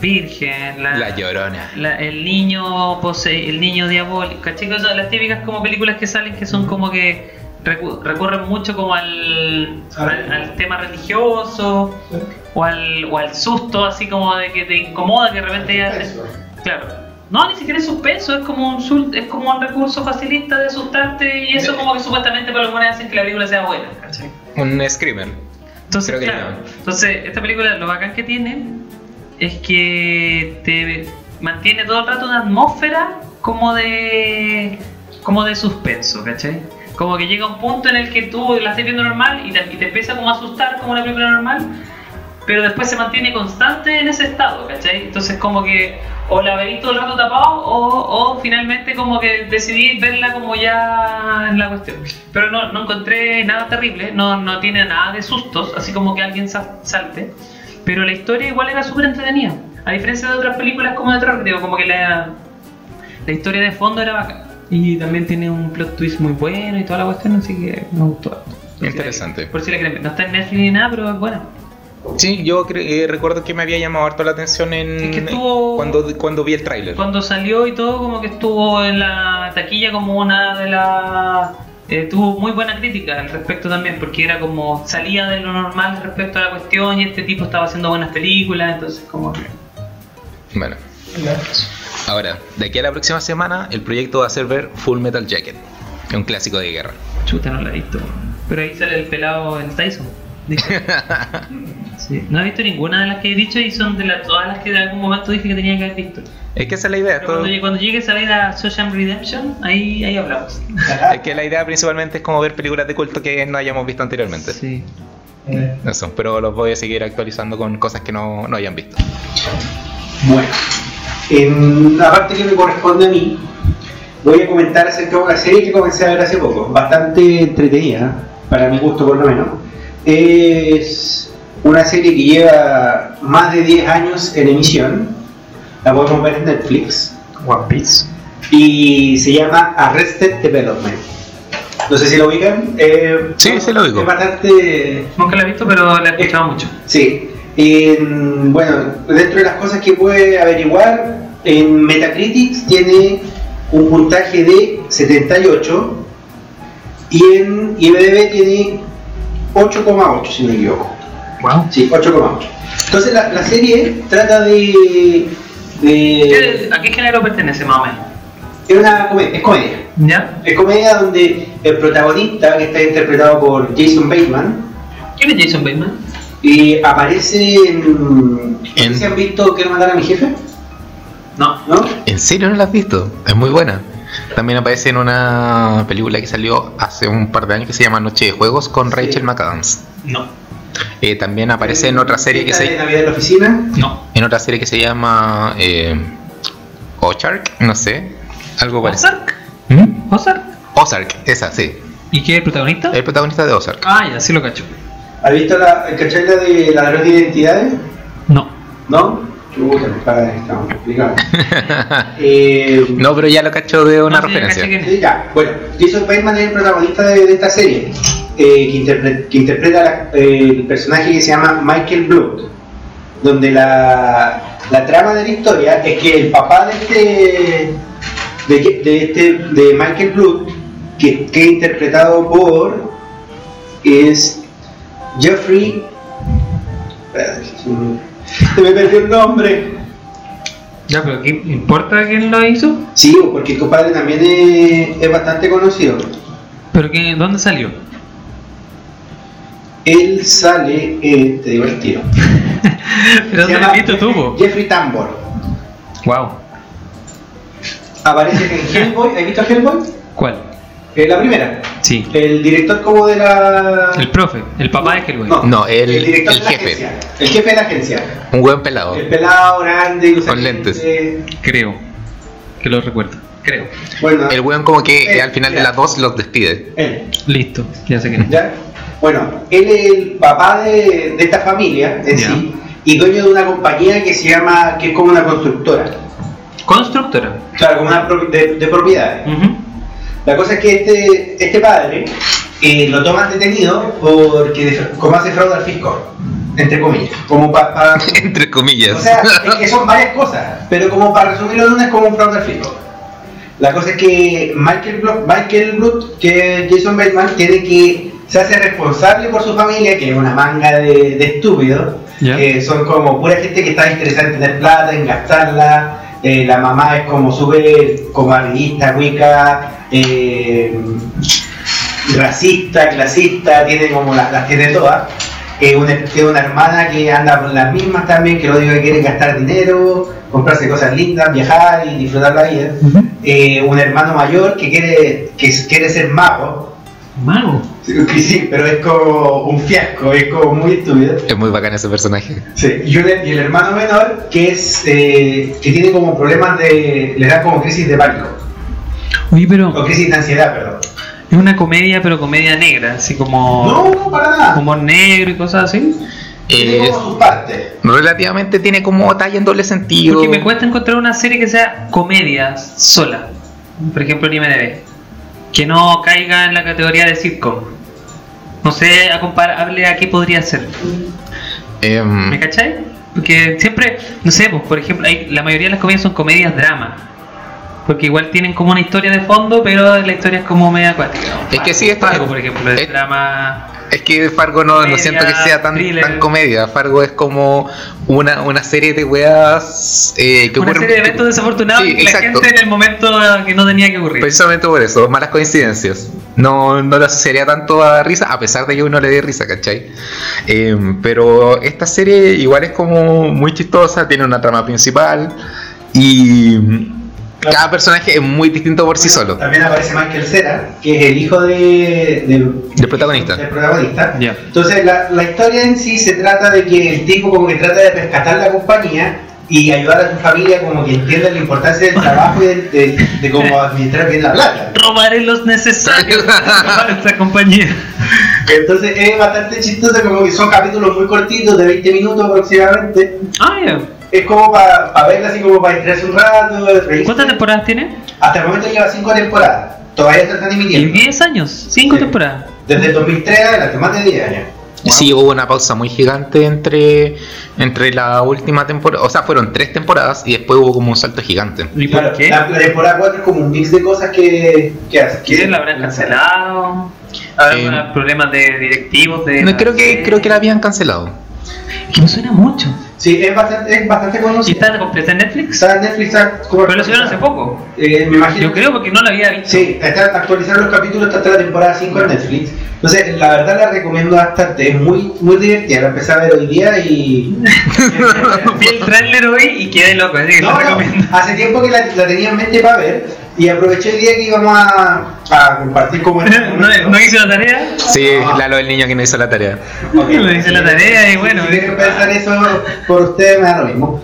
virgen, la, La llorona. la- el niño pose el niño diabólico, ¿cachai? Las típicas como películas que salen que son como que recu- recurren mucho como al, al, al tema religioso o al, o al susto así como de que te incomoda que de repente ya claro no ni siquiera es suspenso es como un es como un recurso facilista de asustarte y eso como que supuestamente para los buenos hacen que la película sea buena ¿cachai? Un screamer. Entonces, Creo que claro, no. entonces esta película lo bacán que tiene es que te mantiene todo el rato una atmósfera como de como de suspenso, ¿cachai? Como que llega un punto en el que tú la estás viendo normal y te, y te empieza como a asustar como una película normal, pero después se mantiene constante en ese estado, ¿cachai? Entonces como que o la veis todo el rato tapado o, o finalmente como que decidí verla como ya en la cuestión. Pero no, no encontré nada terrible, no, no tiene nada de sustos, así como que alguien sa- salte. Pero la historia igual era súper entretenida. A diferencia de otras películas como de terror, digo, como que la, la historia de fondo era bacán. Y también tiene un plot twist muy bueno y toda la cuestión, así que me gustó. Por si la- Interesante. por si la ver. No está en Netflix ni nada, pero es buena. Sí, yo eh, recuerdo que me había llamado harto la atención en Es que estuvo- cuando, cuando vi el tráiler. Cuando salió y todo, como que estuvo en la taquilla como una de las... eh, tuvo muy buena crítica al respecto también, porque era como salía de lo normal respecto a la cuestión y este tipo estaba haciendo buenas películas, entonces como. Bueno, ahora, de aquí a la próxima semana, el proyecto va a ser ver Full Metal Jacket, un clásico de guerra. Chuta, no la he visto. Pero ahí sale el pelado el Tyson. Sí, No he visto ninguna de las que he dicho y son de las todas las que en algún momento dije que tenía que haber visto. Es que esa es la idea. Todo- cuando, cuando llegues a ver a Social Redemption, ahí, ahí hablamos. es que la idea principalmente es como ver películas de culto que no hayamos visto anteriormente. Sí. Eso, pero los voy a seguir actualizando con cosas que no, no hayan visto. Bueno, en la parte que me corresponde a mí, voy a comentar acerca de una serie que comencé a ver hace poco, bastante entretenida, para mi gusto por lo menos. Es una serie que lleva más de 10 años en emisión, la podemos ver en Netflix, One Piece. y se llama Arrested Development. No sé si lo ubican. eh, Sí, sí lo ubico. Es bastante Nunca la he visto, pero la he escuchado mucho. Sí. En- bueno, dentro de las cosas que puede averiguar, en Metacritic tiene un puntaje de 78 y en IMDb tiene 8,8 si no me equivoco. Wow. Sí, 8,8. Entonces la, la serie trata de... de ¿A qué género pertenece más o menos? es una comedia, es comedia. ¿Ya? Es comedia donde el protagonista, que está interpretado por Jason Bateman, ¿Quién es Jason Bateman? y aparece en... En- ¿Se han visto Quiero matar a mi jefe? No. ¿No? ¿En serio no la has visto? Es muy buena. También aparece en una película que salió hace un par de años que se llama Noche de Juegos con Sí. Rachel McAdams. No. Eh, también aparece en otra serie que se Navidad en la oficina. No. en otra serie que se llama eh, Ozark, no sé, algo parecido. ¿Ozark? ¿Mm? ¿Ozark? Ozark, esa, sí. ¿Y qué es el protagonista? El protagonista de Ozark. Ah, ya, sí lo cacho. ¿Has visto la, el cachai la de ladrón de identidades? No. ¿No? Chuta, compadre, estamos complicados. eh, No, pero ya lo cacho de una No, referencia. sí, ya, bueno, Jason Bateman es el protagonista de, de esta serie, eh, que, interpre- que interpreta la- eh, el personaje que se llama Michael Blood, donde la, la trama de la historia es que el papá de este, de, este, de Michael Blood, que, que es interpretado por, es Jeffrey, espérate, se me- se me perdió el nombre. Ya, pero ¿qué importa quién lo hizo? Sí, porque el compadre también es, es bastante conocido. ¿Pero qué, dónde salió? Él sale, eh, te digo el tiro. ¿Pero Se dónde visto tú? Jeffrey Tambor. Wow. Aparece en Hellboy. ¿Has visto Hellboy? ¿Cuál? Eh, la primera. Sí. El director como de la... El profe, el papá de Hellboy. No, No, el- director el de la jefe. agencia. El jefe de la agencia. Un buen pelado. El pelado grande. Con lentes. lentes. Creo que lo recuerdo. Creo. Bueno, El weón como que Eh, al final de las dos los despide. él. Listo, ya sé quién es. ¿Ya? Bueno, él es el papá de, de esta familia en Ya. sí y dueño de una compañía que se llama, que es como una constructora, Constructora. claro, como una propi- de, de propiedades. La cosa es que este, este padre eh, lo toman detenido porque como hace fraude al fisco, entre comillas, como para... Entre comillas. o sea, es que son varias cosas, pero como para resumirlo en una es como un fraude al fisco. La cosa es que Michael, Blo- Michael Blunt, que es Jason Bateman, tiene que se hace responsable por su familia, que es una manga de, de estúpidos, que son como pura gente que está interesada en tener plata, en gastarla. eh, la mamá es como súper como cuica, eh, racista, clasista, tiene como las, las tiene todas. Eh, una, tiene una hermana que anda por las mismas también, que lo único que quiere es gastar dinero, comprarse cosas lindas, viajar y disfrutar la vida. Eh, un hermano mayor que quiere, que quiere ser mago. Mago. Sí, sí, pero es como un fiasco, es como muy estúpido. Es muy bacán ese personaje. Sí, y, un- y el hermano menor que es eh, que tiene como problemas de. le da como crisis de pánico. Oye, O pero crisis de ansiedad, perdón. es una comedia, pero comedia negra, así como No, no, para nada. humor negro y cosas así. Tiene Eh, como sus partes. relativamente tiene como talla en doble sentido. Porque me cuesta encontrar una serie que sea comedia sola. Por ejemplo, en IMDb. Que no caiga en la categoría de sitcom. No sé, a comparable a qué podría ser. Em, ¿Me cachai? Porque siempre, no sé, pues, por ejemplo, hay, la mayoría de las comedias son comedias drama. Porque igual tienen como una historia de fondo, pero la historia es como media acuática. Es que sí, está- Fargo, por ejemplo, es es- drama. Es que Fargo no, no siento que sea tan, tan comedia. Fargo es como una, una serie de weas eh, que Una ocurren- serie de eventos desafortunados Sí, la gente en el momento que no tenía que ocurrir. Precisamente por eso, malas coincidencias. No, no le asociaría tanto a risa, a pesar de que uno le dé risa, ¿cachai? Eh, pero esta serie igual es como muy chistosa, tiene una trama principal y cada personaje es muy distinto por sí solo. También aparece Michael Cera, que es el hijo de, del, Del protagonista. del protagonista. Ya. Entonces, la, la historia en sí se trata de que el tipo como que trata de rescatar la compañía y ayudar a su familia como que entienda la importancia del trabajo y de, de- de cómo administrar bien la plata. Robaré los necesarios para esta compañía. Entonces es bastante chistoso, como que son capítulos muy cortitos, de 20 minutos aproximadamente. Ah, ya. Es como para verla así como para distraerse un rato, reírse. ¿Cuántas temporadas tiene? Hasta el momento lleva 5 temporadas. Todavía se están emitiendo. 10 años, 5 Sí. temporadas. Desde el 2003 adelante, más de 10 años. Sí, hubo una pausa muy gigante entre, entre la última temporada, o sea, fueron tres temporadas y después hubo como un salto gigante. ¿Y Claro, por qué? La, la temporada 4 es como un mix de cosas que, que hace. ¿Quién la habrán cancelado? ¿Habrá Eh, problemas de directivos? De No, creo que creo que la habían cancelado. Que no suena mucho. Sí, es bastante, es bastante ¿Y conocida. está completa en Netflix? Está en Netflix. está Pero lo subieron hace poco. Eh, me imagino. Yo creo porque no la había visto. Sí, está actualizaron los capítulos hasta la temporada 5 en Netflix. Entonces, la verdad la recomiendo bastante. Es muy, muy divertida. La empecé a ver hoy día y. Vi el trailer hoy y quedé loco, así que No, lo no, hace tiempo que la, la tenía en mente para ver y aproveché el día que íbamos a, a compartir como este ¿No, no hice la tarea? Sí, Lalo el niño que no hizo la tarea. Ok. No hice la tarea y bueno. Si quieren pensar eso por ustedes, me da lo mismo.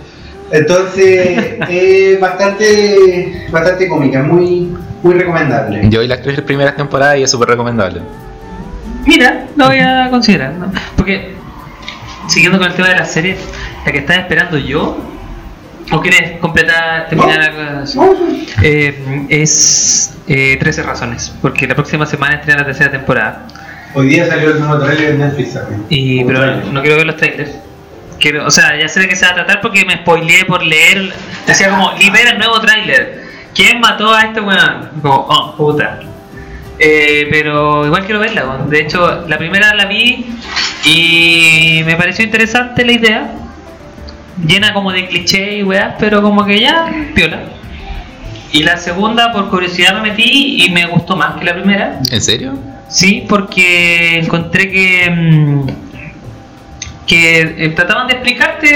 Entonces, es bastante, bastante cómica, muy, muy recomendable. Yo vi las tres primeras temporadas y es súper recomendable. Mira, lo voy a considerar. ¿no? Porque, siguiendo con el tema de la serie, la que estás esperando yo, ¿o quieres completar, terminar No. algo así? No, Eh, es eh, 13 razones, porque la próxima semana estrena la tercera temporada. Hoy día salió el nuevo trailer en Netflix también. Y, pero trailer. no quiero ver los trailers. Quiero, o sea, ya sé de qué se va a tratar porque me spoileé por leer. Decía como, libera el nuevo trailer. ¿Quién mató a este weón? Como, oh, puta. Eh, pero igual quiero verla. weón. De hecho, la primera la vi y me pareció interesante la idea. Llena como de cliché y weas, pero como que ya, piola. Y la segunda, por curiosidad, me metí y me gustó más que la primera. ¿En serio? Sí, porque encontré que mm, que eh, trataban de explicarte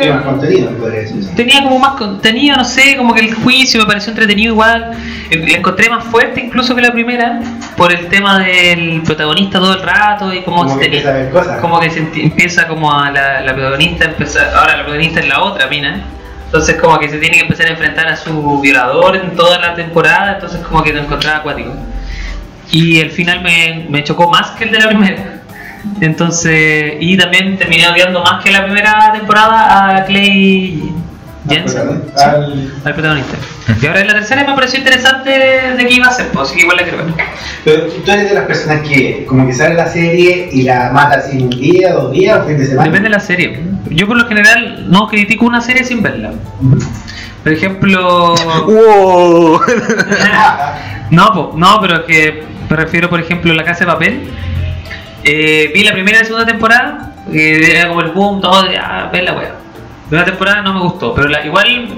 Tiene más contenido, podría decir. tenía como más contenido, no sé, como que el juicio me pareció entretenido igual, Eh, la encontré más fuerte incluso que la primera por el tema del protagonista todo el rato y como, Como se que empieza a ver cosas. como que se empieza como a la, la protagonista ahora la protagonista es la otra mina Entonces como que se tiene que empezar a enfrentar a su violador en toda la temporada, entonces como que lo encontraba acuático. Y el final me, me chocó más que el de la primera. Entonces, y también terminé odiando más que la primera temporada a Clay Jensen, sí, Al- al protagonista. Y ahora en la tercera me pareció interesante de qué iba a ser, pues así que igual la quiero ver. Pero tú eres de las personas que como que sale la serie y la mata así en un día, dos días o fin de semana. Depende de la serie. Yo por lo general no critico una serie sin verla. Por ejemplo... ¡Wow! No, po, no, pero es que me refiero, por ejemplo, a La Casa de Papel. Eh, vi la primera y la segunda temporada, que era como el boom, todo, de, ah, ver la wea. La primera temporada no me gustó, pero la, igual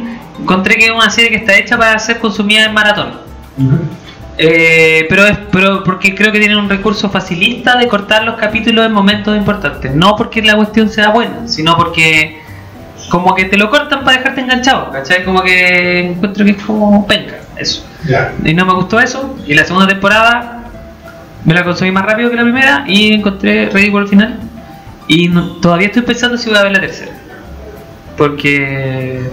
encontré que es una serie que está hecha para ser consumida en maratón. Eh, pero es pero porque creo que tienen un recurso facilista de cortar los capítulos en momentos importantes. No porque la cuestión sea buena, sino porque como que te lo cortan para dejarte enganchado, ¿cachai? Como que encuentro que es como penca, eso. Ya. Y no me gustó eso. Y la segunda temporada me la consumí más rápido que la primera y encontré ridículo al final. Y no- todavía estoy pensando si voy a ver la tercera. Porque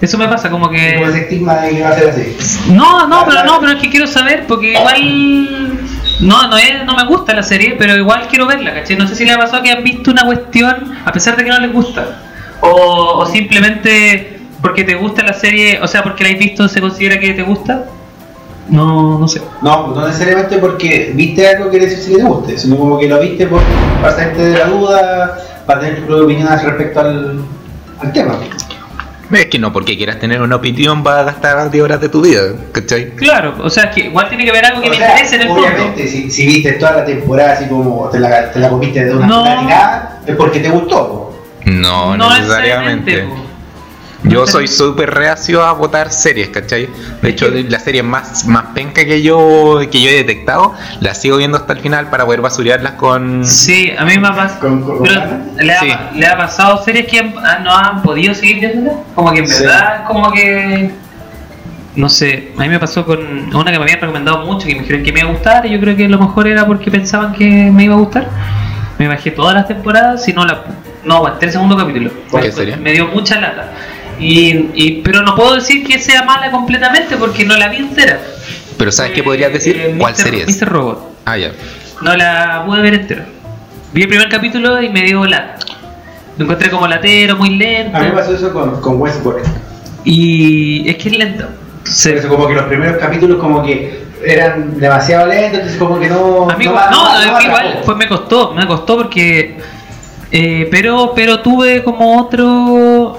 eso me pasa, como Como ese que... estigma de que va a ser así. No, no, pero no, pero es que quiero saber porque igual... No, no, es, no me gusta la serie, pero igual quiero verla, ¿cachai? No sé si le ha pasado que han visto una cuestión a pesar de que no les gusta. O, o simplemente porque te gusta la serie, o sea, porque la has visto se considera que te gusta. No, no sé. No, no necesariamente porque viste algo quiere decir si que te guste, sino como que lo viste por, para salirte de la duda, para tener tu propia opinión respecto al, al tema. Es que no, porque quieras tener una opinión vas a gastar 10 horas de tu vida, ¿cachai? Claro, o sea, que igual tiene que haber algo que O me sea, interese en el fondo. obviamente, si, si viste toda la temporada así como te la, te la comiste de una No. es porque te gustó. po. No, necesariamente. po. Yo soy súper reacio a votar series, ¿cachai? De hecho, la serie más, más penca que yo, que yo he detectado, la sigo viendo hasta el final para poder basurearlas con... Sí, a mí me ha pasado. ¿le ha, Sí. le ha pasado series que han- ah, no han podido seguir viéndola? Como que en Sí. verdad, como que. No sé, a mí me pasó con una que me habían recomendado mucho, que me dijeron que me iba a gustar, y yo creo que a lo mejor era porque pensaban que me iba a gustar. Me bajé todas las temporadas y no la. No aguanté el segundo capítulo. ¿Qué serie? Me dio mucha lata. Y, y- pero no puedo decir que sea mala completamente porque no la vi entera. Pero ¿sabes qué podrías decir? Eh, ¿Cuál es? Mr. Robot. Ah, ya. No la pude ver entera. Vi el primer capítulo y me dio lata. Lo encontré como latero, muy lento. A mí me pasó eso con, con Westworld. Y es que es lento. Por eso como que los primeros capítulos como que eran demasiado lentos, entonces como que no... A mí no, igual- no, no- es no igual fue, me costó, me costó porque eh, pero pero tuve como otro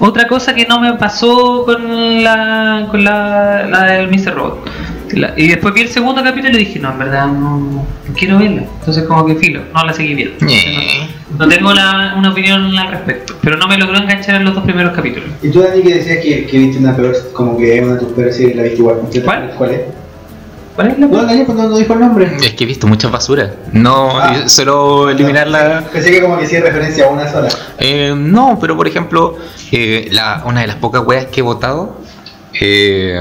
otra cosa que no me pasó con la con la, la del Mr. Robot. La- y después vi el segundo capítulo y dije, no, en verdad no, no quiero verla. Entonces como que filo, no la seguí viendo. Ñe. No tengo la- una opinión al respecto, pero no me logró enganchar en los dos primeros capítulos. Y tú, Dani, que decías que, que viste una peor, como que una de tus peores series la viste igual. ¿Cuál? ¿Cuál es? ¿Cuál es la No, Dani, pues no, no dijo el nombre. Es que he visto muchas basuras. No, Ah. solo eliminarla. Pensé que como que hacía referencia a una sola. Eh, no, pero por ejemplo, eh, la, una de las pocas weas que he votado eh,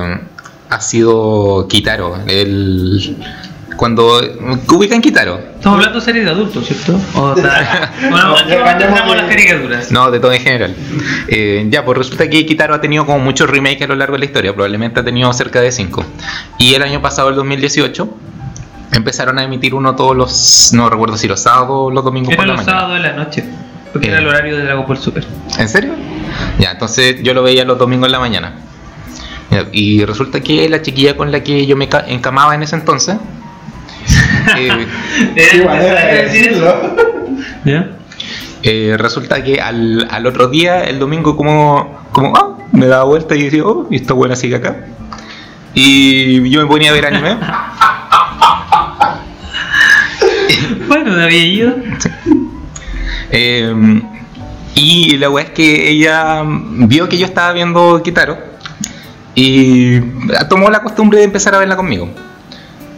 ha sido Kitaro. El, cuando ¿qué ubican Kitaro. Estamos hablando de series de adultos, ¿cierto? O ta- bueno, No, ¿en qué ya momento cambiamos entramos de- las caricaturas? No, de todo en general. Eh, ya, pues resulta que Kitaro ha tenido como muchos remakes a lo largo de la historia, probablemente ha tenido cerca de 5. Y el año pasado, el 2018, empezaron a emitir uno todos los, no recuerdo si los sábados o los domingos Era por la los mañana. sábados de la noche, porque Eh. era el horario de Dragon Ball Super. ¿En serio? Ya, entonces yo lo veía los domingos en la mañana. Y resulta que la chiquilla con la que yo me ca- encamaba en ese entonces, eh, eh, resulta que al, al otro día, el domingo, como, como ah, me daba vuelta y decía, oh, y esta buena sigue acá. Y yo me ponía a ver anime. Bueno, de había ido. Eh, y la weá es que ella vio que yo estaba viendo Kitaro y tomó la costumbre de empezar a verla conmigo.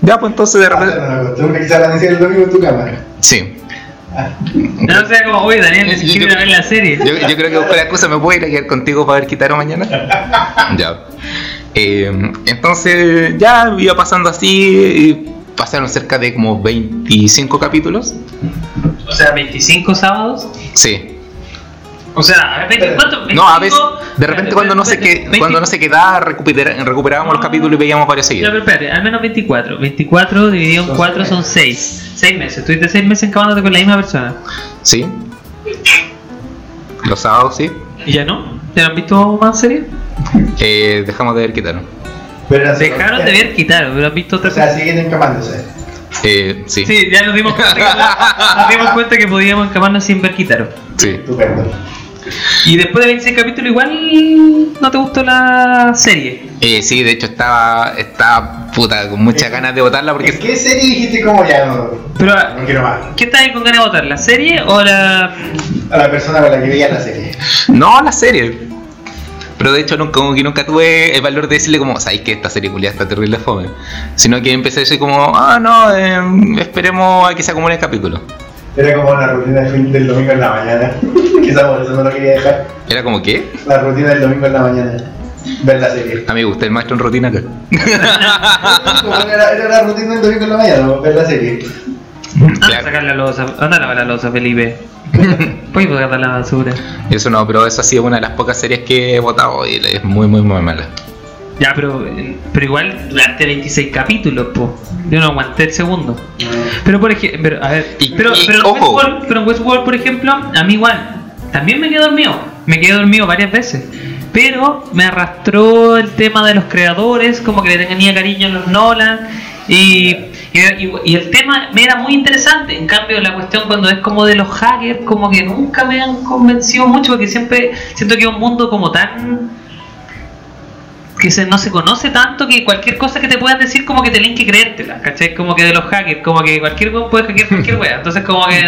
Ya, pues entonces de repente. Ah, no, Tengo que quizás la el domingo en tu cámara. Sí. Ah, No sé como, oye, Daniel, Yo- yo- iba a ver la serie. Yo, yo creo que busco la excusa, ¿me puedo ir a quedar contigo para ver Kitaro mañana? Ya. Eh, entonces ya iba pasando así, y pasaron cerca de como 25 capítulos. O sea, 25 sábados. Sí. O sea, a ver, 24, 25, No, a veces, de repente cuando no se que, 20 cuando no se quedaba, recupera- recuperábamos los capítulos y veíamos varios seguidos. pero espérate, al menos 24. 24 dividido en Son 4 seis son 6. 6 meses. Estuviste 6 meses encabándote con la misma persona. ¿Sí? Los sábados, sí. ¿Y ya no? ¿Ya no han visto más series? Eh, dejamos de ver. Pero la- Dejaron de ver Kitaro, pero han visto O otras sea, siguen encamándose. Eh, sí. Sí, ya nos dimos cuenta que, nos dimos cuenta que podíamos encamarnos sin ver Kitaro. Sí. Estupendo. Y después de 26 capítulos, igual no te gustó la serie. Eh, sí, de hecho estaba, estaba puta con muchas ganas de votarla ¿En porque qué serie dijiste como ya no, Pero, no quiero más? ¿qué estás con ganas de votar? ¿La serie o la.? A la persona con la que veía la serie. no la serie. Pero de hecho nunca, como que nunca tuve el valor de decirle como, sabes que esta serie culiada está terrible fome. Sino que empecé a decir como, ah no, eh, esperemos a que se acumule el capítulo. Era como la rutina del, fin- del domingo en la mañana. Quizás por eso no lo quería dejar. Era como que, La rutina del domingo en la mañana. Ver la serie. a mí me gusta el maestro en rutina acá. Era, era la rutina del domingo en la mañana, ver la serie. Anda a Claro. sacar la losa, anda a lavar la losa, Felipe. Puedes botar la basura. Eso no, pero eso ha sido una de las pocas series que he votado y es muy, muy, muy mala. Ya, pero, pero igual durante 26 capítulos, po. Yo no aguanté el segundo. Pero por ejemplo, a ver, Y- pero, y- pero, en. Westworld, pero en Westworld, por ejemplo, a mí igual, también me quedé dormido. Me quedé dormido varias veces. Pero me arrastró el tema de los creadores, como que le tenía cariño a los Nolan. Y, y- y el tema me era muy interesante. En cambio, la cuestión cuando es como de los hackers, como que nunca me han convencido mucho, porque siempre siento que es un mundo como tan que se, no se conoce tanto que cualquier cosa que te puedan decir como que tienen que creértela, ¿cachai? Como que de los hackers, como que cualquier weón puede hackear cualquier wea. Entonces como que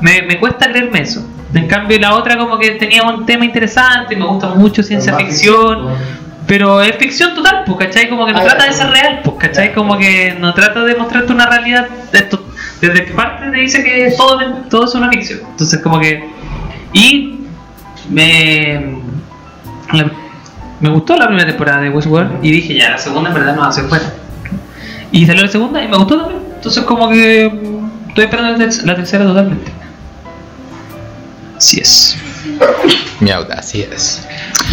me, me cuesta creerme eso. En cambio la otra como que tenía un tema interesante, me gusta mucho ciencia ficción, pero es ficción total, pues, ¿cachai? Como que no Ah, trata de ser real, pues, ¿cachai? Como que no trata de mostrarte una realidad. Esto, desde que parte te dice que todo, todo es una ficción. Entonces como que... Y me... la- me gustó la primera temporada de Westworld y dije ya, la segunda en verdad no va a ser buena. Y salió la segunda y me gustó también. Entonces como que mm, estoy esperando la, ter- la tercera totalmente. Así es. Miauta, así es.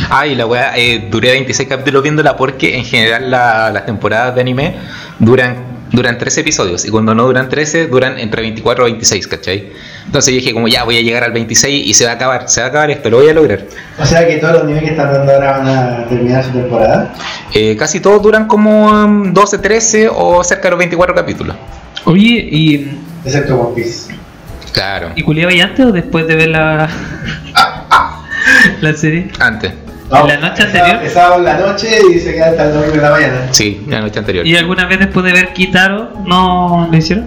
Ah, y la weá, eh, duré 26 capítulos viéndola porque en general la- las temporadas de anime duran duran 13 episodios y cuando no duran 13 duran entre 24 o 26, ¿cachai? Entonces yo dije como ya voy a llegar al 26 y se va a acabar, se va a acabar esto, lo voy a lograr. O sea que todos los niveles que están dando ahora van a terminar su temporada. Eh, casi todos duran como mm, 12, 13 o cerca de los 24 capítulos. Oye, ¿y, Excepto One Piece. Claro, y culiaba ya antes o después de ver la, la serie? antes, ¿En la noche anterior? Estaba en la noche y se queda hasta el domingo en la mañana. sí, la noche anterior. ¿Y alguna vez después de ver Kitaro no lo hicieron?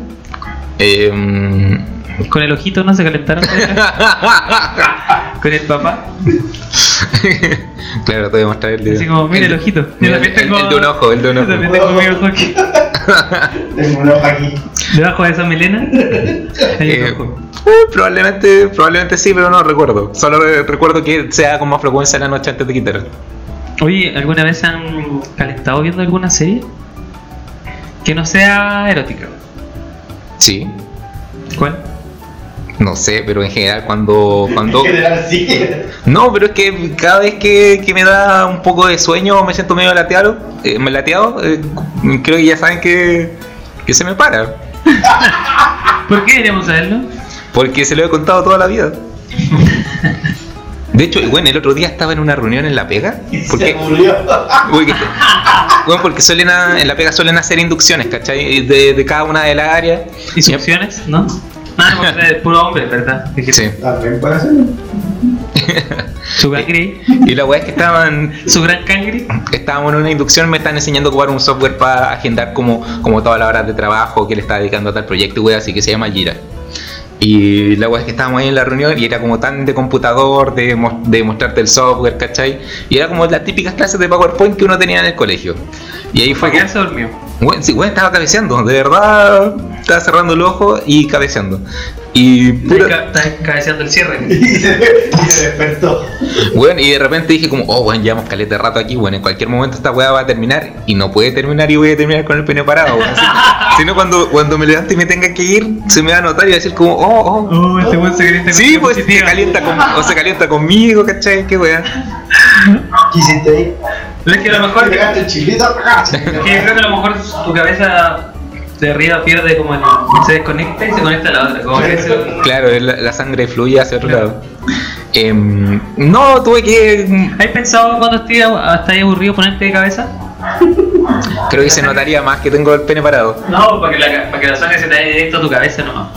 Eh, mm, ¿Con el ojito no se calentaron? ¿Con el papá? claro, te voy a mostrar el de Así como, mira el ojito. Yo Mira, el- tengo- el de un ojo, el de un Yo ojo. también tengo mi ojo aquí. Tengo un ojo aquí. Debajo de esa melena hay Eh, un ojo. eh, probablemente, probablemente sí, pero no recuerdo. Solo re- recuerdo que sea con más frecuencia la noche antes de quitar. Oye, ¿alguna vez han calentado viendo alguna serie? Que no sea erótica. Sí, ¿Cuál? No sé, pero en general cuando... cuando En general sí. no, pero es que cada vez que, que me da un poco de sueño o me siento medio lateado, eh, me lateado eh, creo que ya saben que, que se me para. ¿Por qué deberíamos saberlo? Porque se lo he contado toda la vida. De hecho, bueno, el otro día estaba en una reunión en La Pega. Y se Porque, murió. porque, bueno, porque suelen a- en La Pega suelen hacer inducciones, ¿cachai? De, de cada una de las áreas. ¿Y succiones? ¿No? Ah, no, es puro hombre, ¿verdad? Sí. También puede hacerlo. Su cangri, Y la weá es que estaban, su gran cangri. estábamos en una inducción, me están enseñando a ocupar un software para agendar como, como todas las horas de trabajo que le está dedicando a tal proyecto, weá, así que se llama Jira. Y la weá es que estábamos ahí en la reunión y era como tan de computador, de, mo- de mostrarte el software, ¿cachai? Y era como las típicas clases de PowerPoint que uno tenía en el colegio. Y ahí fue ¿Para qué se durmió? Bueno, sí, bueno, estaba cabeceando, de verdad estaba cerrando el ojo y cabeceando. Y pura- estás cabeceando el cierre. Y se, se despertó. Bueno, y de repente dije como, oh, bueno, llevamos caleta de rato aquí, bueno, en cualquier momento esta weá va a terminar y no puede terminar y voy a terminar con el pene parado, weón. Si, no, cuando, cuando me levante y me tenga que ir, se me va a notar y va a decir como, oh, oh. Oh, este buen secreto. Sí, pues se calienta, con, o se calienta conmigo, ¿cachai? Qué weá. ¿Qué hiciste ahí? No es que a lo mejor. Pegaste el chilito acá. que yo creo que a lo mejor tu cabeza de arriba pierde como el. se desconecta y se conecta a la otra. Como que eso- Claro, la, la sangre fluye hacia otro lado. Em, no, tuve que. ¿Has pensado cuando estés aburrido ponerte de cabeza? Creo que se notaría más que tengo el pene parado. No, para que la, para que la sangre se te vaya directo a tu cabeza nomás.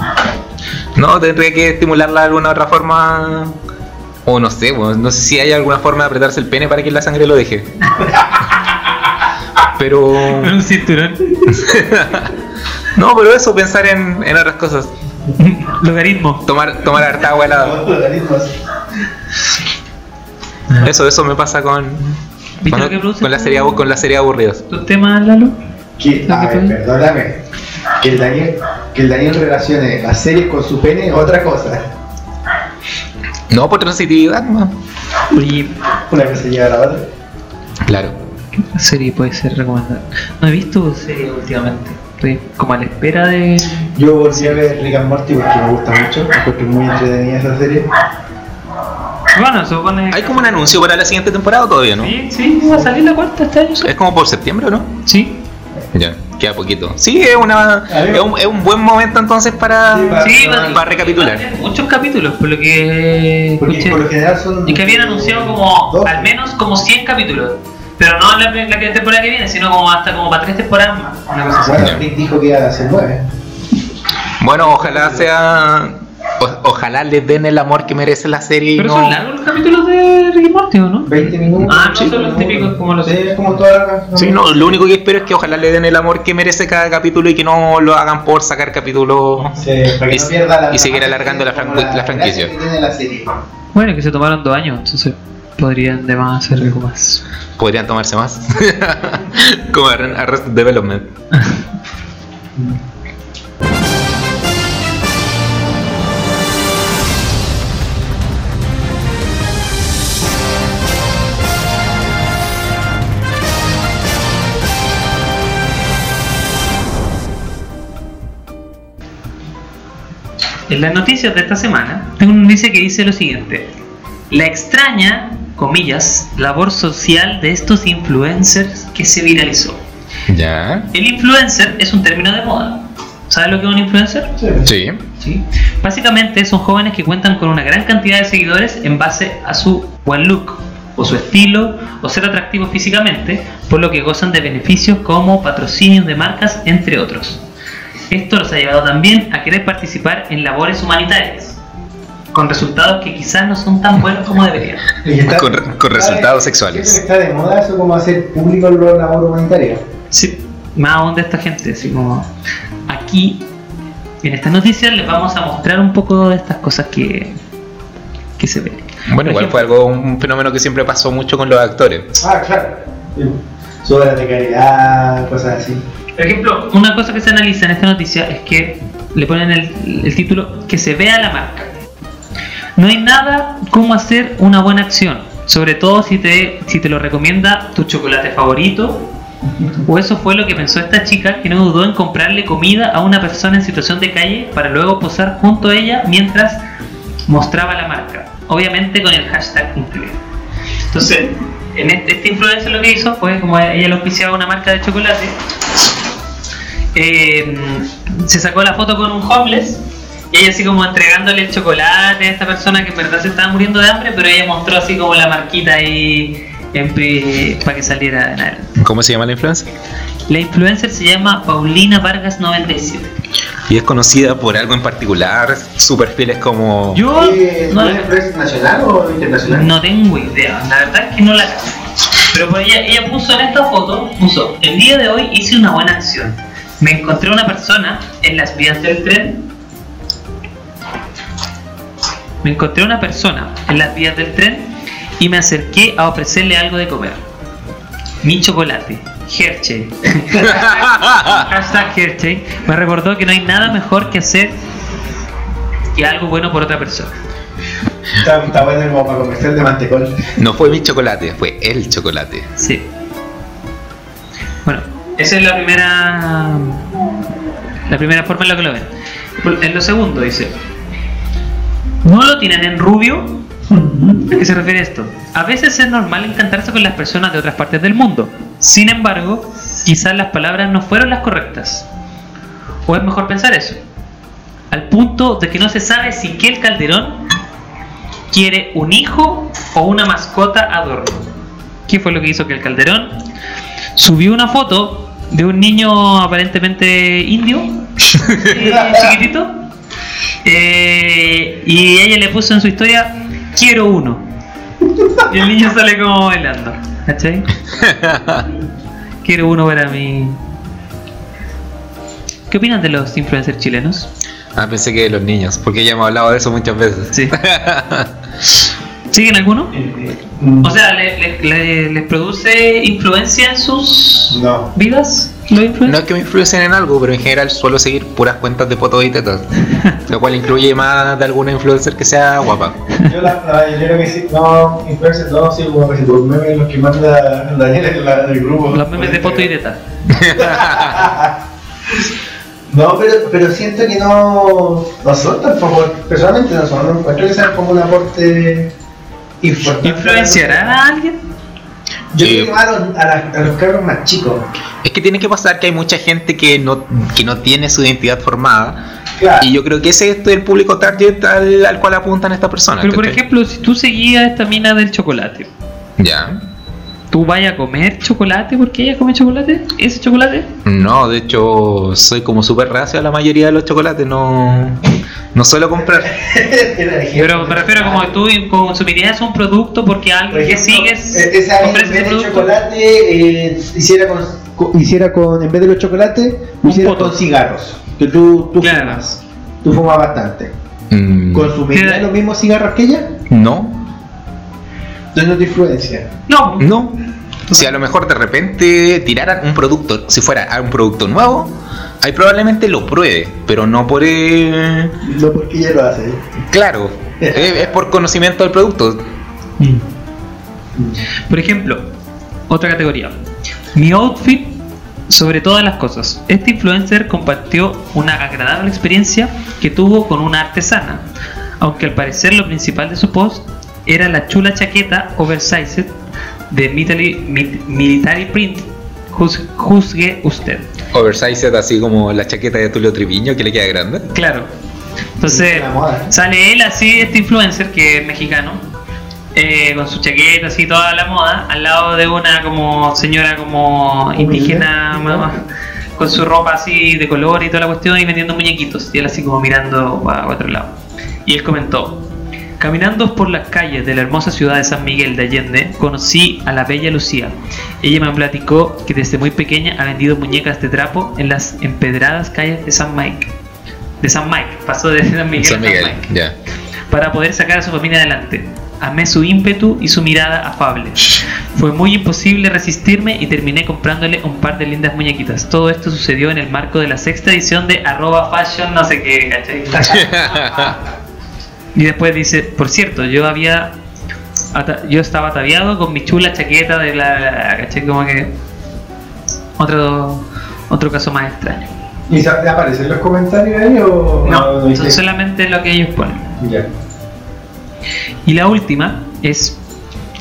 No, tendría que estimularla de alguna otra forma. O no sé, bueno, no sé si hay alguna forma de apretarse el pene para que la sangre lo deje. Pero. Con un cinturón. No, pero eso, pensar en, en otras cosas. Logaritmo. Tomar, tomar harta agua helada. Eso, eso me pasa con. ¿Viste Con, lo que produce con la serie con la serie aburridos. ¿Tus temas, Lalo? Que, a que ver, perdóname. Que el Daniel, que el Daniel relacione las series con su pene es otra cosa. No, por transitividad, no. Oye, Una cosa lleva a la otra. Claro. ¿qué otra serie puede ser recomendada? No he visto series últimamente. Estoy como a la espera de. Yo volví a ver Rick and Morty porque me gusta mucho, porque es muy entretenida esa serie. Bueno, supone. ¿Hay como un anuncio para la siguiente temporada o todavía, no? Sí, sí, va a salir la cuarta este año. Es como por septiembre, ¿o no? Sí. Ya, queda poquito. Sí, es, una, es, un, es un buen momento entonces para, Sí, para- Sí, va- para recapitular. Muchos capítulos, por lo que Porque escuché. por lo general son. Y que habían anunciado como Dos. al menos como 100 capítulos. Pero no la, la temporada que viene, sino como hasta como para tres temporadas más. Una cosa así. Bueno. Rick dijo que iba a hacer nueve. Bueno, ojalá sea. o- ojalá le den el amor que merece la serie y Pero no. son largos los capítulos de Ricky Morty, ¿o no? 20 minutos. Ah, no sí, son los típicos como los- Sí, es como toda la. Sí, no, lo único que espero es que ojalá le den el amor que merece cada capítulo y que no lo hagan por sacar capítulos. Sí, Y- no y seguir alargando la franquicia. que tiene la serie. Bueno, que se tomaron dos años, entonces podrían de más hacer algo más. Podrían tomarse más. Como Arre- Arrested Development. En las noticias de esta semana, tengo una noticia que dice lo siguiente. La extraña, comillas, labor social de estos influencers que se viralizó. Ya. El influencer es un término de moda. ¿Sabes lo que es un influencer? Sí. Sí. Sí. Básicamente son jóvenes que cuentan con una gran cantidad de seguidores en base a su buen look, o su estilo, o ser atractivos físicamente, por lo que gozan de beneficios como patrocinios de marcas, entre otros. Esto los ha llevado también a querer participar en labores humanitarias, con resultados que quizás no son tan buenos como deberían. Con re- con resultados sexuales. Está de moda eso como hacer público la labor humanitaria. Sí, más aún de esta gente, así como aquí en estas noticias les vamos a mostrar un poco de estas cosas que, que se ven. Bueno, Por igual ejemplo, fue algo, un fenómeno que siempre pasó mucho con los actores. Ah, claro. Sí. Sus obras de caridad, cosas así. Por ejemplo, una cosa que se analiza en esta noticia es que le ponen el, el título que se vea la marca. No hay nada como hacer una buena acción, sobre todo si te, si te lo recomienda tu chocolate favorito. O eso fue lo que pensó esta chica que no dudó en comprarle comida a una persona en situación de calle para luego posar junto a ella mientras mostraba la marca. Obviamente con el hashtag incluido. Entonces, en este, este influencer lo que hizo fue como ella lo auspiciaba una marca de chocolate eh, se sacó la foto con un homeless y ella así como entregándole el chocolate a esta persona que en verdad se estaba muriendo de hambre, pero ella mostró así como la marquita ahí para que saliera adelante. ¿Cómo se llama la influencer? La influencer se llama Paulina Vargas 97. Y es conocida por algo en particular. Su perfil es como. Yo Eh, no, ¿Es empresa nacional o internacional? no tengo idea, la verdad es que no la. Pero por ella, ella puso en esta foto, puso, el día de hoy hice una buena acción. Me encontré una persona en las vías del tren. Me encontré una persona en las vías del tren y me acerqué a ofrecerle algo de comer. Mi chocolate, Hershey. Hashtag Hershey. Me recordó que no hay nada mejor que hacer que algo bueno por otra persona. Está, está bueno como para comercial de mantecol. No fue mi chocolate, fue el chocolate. Sí. Bueno, esa es la primera. La primera forma en la que lo ven. En lo segundo dice. ¿No lo tienen en rubio? ¿A qué se refiere esto? A veces es normal encantarse con las personas de otras partes del mundo. Sin embargo, quizás las palabras no fueron las correctas. O es mejor pensar eso. Al punto de que no se sabe si que el Calderón quiere un hijo o una mascota adorno. ¿Qué fue lo que hizo que el Calderón subió una foto de un niño aparentemente indio, eh, chiquitito, eh, y ella le puso en su historia, quiero uno. Y el niño sale como bailando, ¿cachai? Quiero uno para mí. ¿Qué opinan de los influencers chilenos? Ah, pensé que de los niños, porque ya hemos hablado de eso muchas veces. Sí. ¿Siguen alguno? O sea, ¿le- le- le- ¿les produce influencia en sus No. vidas? ¿Los No es que me influyencen en algo, pero en general suelo seguir puras cuentas de fotos y tetas. Lo cual incluye más de alguna influencer que sea guapa. Yo la, la mayoría que sí, no, influencers no, sí, como casi por memes los que manda Daniel en la, del grupo. Los memes de foto y de tal. No, pero, pero siento que no, no son tampoco, personalmente no son, no encuentro que sean como un aporte importante. ¿Influenciará a alguien? Yo Sí. creo que a los, a, las- a los cabros más chicos. Es que tiene que pasar que hay mucha gente que no, que no tiene su identidad formada. Claro. Y yo creo que ese es el público target al, al cual apuntan estas personas. Pero por ejemplo, si tú seguías esta mina del chocolate, Ya. ¿Tú vayas a comer chocolate porque ella come chocolate? ¿Ese chocolate? No, de hecho, soy como súper reacio a la mayoría de los chocolates. No, no suelo comprar. Ejemplo. Pero me refiero a como que tú consumirías un producto porque Por alguien que ejemplo, sigues eh, esa vez en vez de producto. chocolate eh, hiciera con, con- hiciera con en vez de los chocolates hiciera poto. con cigarros que tú, tú Claro. fumas tú fumas bastante Mm, ¿consumirías los mismos cigarros que ella? no, no te influencia No, no. Si a lo mejor de repente tiraran un producto, si fuera un producto nuevo, ahí probablemente lo pruebe, pero no por. eh, no porque ella lo hace ¿eh? claro, es, es por conocimiento del producto. Por ejemplo, otra categoría. Mi outfit sobre todas las cosas. Este influencer compartió una agradable experiencia que tuvo con una artesana, aunque al parecer lo principal de su post era la chula chaqueta oversized de military, mi- military print. Juz- juzgue usted. Oversized, así como la chaqueta de Tulio Triviño que le queda grande. Claro. Entonces moda. sale él así, este influencer que es mexicano, eh, con su chaqueta así toda la moda, al lado de una como señora como indígena, mamá, con su ropa así de color y toda la cuestión y vendiendo muñequitos. Y él así como mirando para otro lado. Y él comentó, caminando por las calles de la hermosa ciudad de San Miguel de Allende, conocí a la bella Lucía. Ella me platicó que desde muy pequeña ha vendido muñecas de trapo en las empedradas calles de San Mike. De San Mike, pasó de San Miguel, San a Miguel, Mike para poder sacar a su familia adelante. Amé su ímpetu y su mirada afable. Fue muy imposible resistirme y terminé comprándole un par de lindas muñequitas. Todo esto sucedió en el marco de la sexta edición de arroba fashion no sé qué, ¿cachai? Y después dice, por cierto, yo había yo estaba ataviado con mi chula chaqueta de la, ¿cachai? Como que otro otro caso más extraño. ¿y aparecen los comentarios ahí o No, son solamente lo que ellos ponen. ya Y la última es,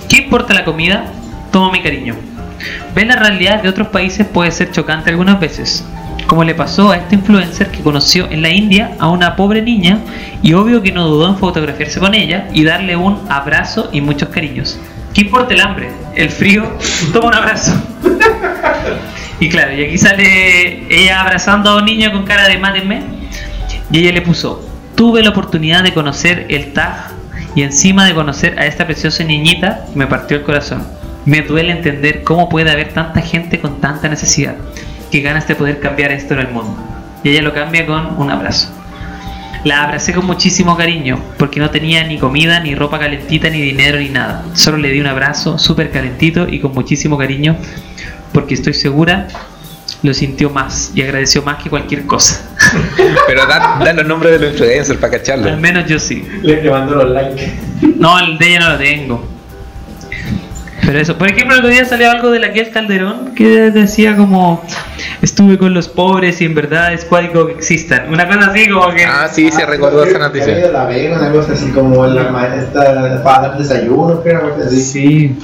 ¿qué importa la comida? Toma mi cariño. Ver la realidad de otros países puede ser chocante algunas veces, como le pasó a este influencer que conoció en la India a una pobre niña y obvio que no dudó en fotografiarse con ella y darle un abrazo y muchos cariños. ¿Qué importa el hambre? El frío, toma un abrazo. y claro, y aquí sale ella abrazando a un niño con cara de mátenme y ella le puso, tuve la oportunidad de conocer el Taj y encima de conocer a esta preciosa niñita me partió el corazón. Me duele entender cómo puede haber tanta gente con tanta necesidad. Que ganas de poder cambiar esto en el mundo. Y ella lo cambia con un abrazo. La abracé con muchísimo cariño porque no tenía ni comida, ni ropa calentita, ni dinero, ni nada. Solo le di un abrazo súper calentito y con muchísimo cariño porque estoy segura lo sintió más y agradeció más que cualquier cosa. Pero da, da los nombres de los influencers para Al cacharlo. menos yo sí. Le, le mandó los likes. No, el de ella no lo tengo. Pero eso, por ejemplo, el otro día salió algo de la Kiel Calderón que decía como estuve con los pobres y en verdad es cuático que existan. Una cosa así como que Ah, sí, se recordó esa Había noticia. la vega, una cosa así como la maestra para dar desayuno, así. sí.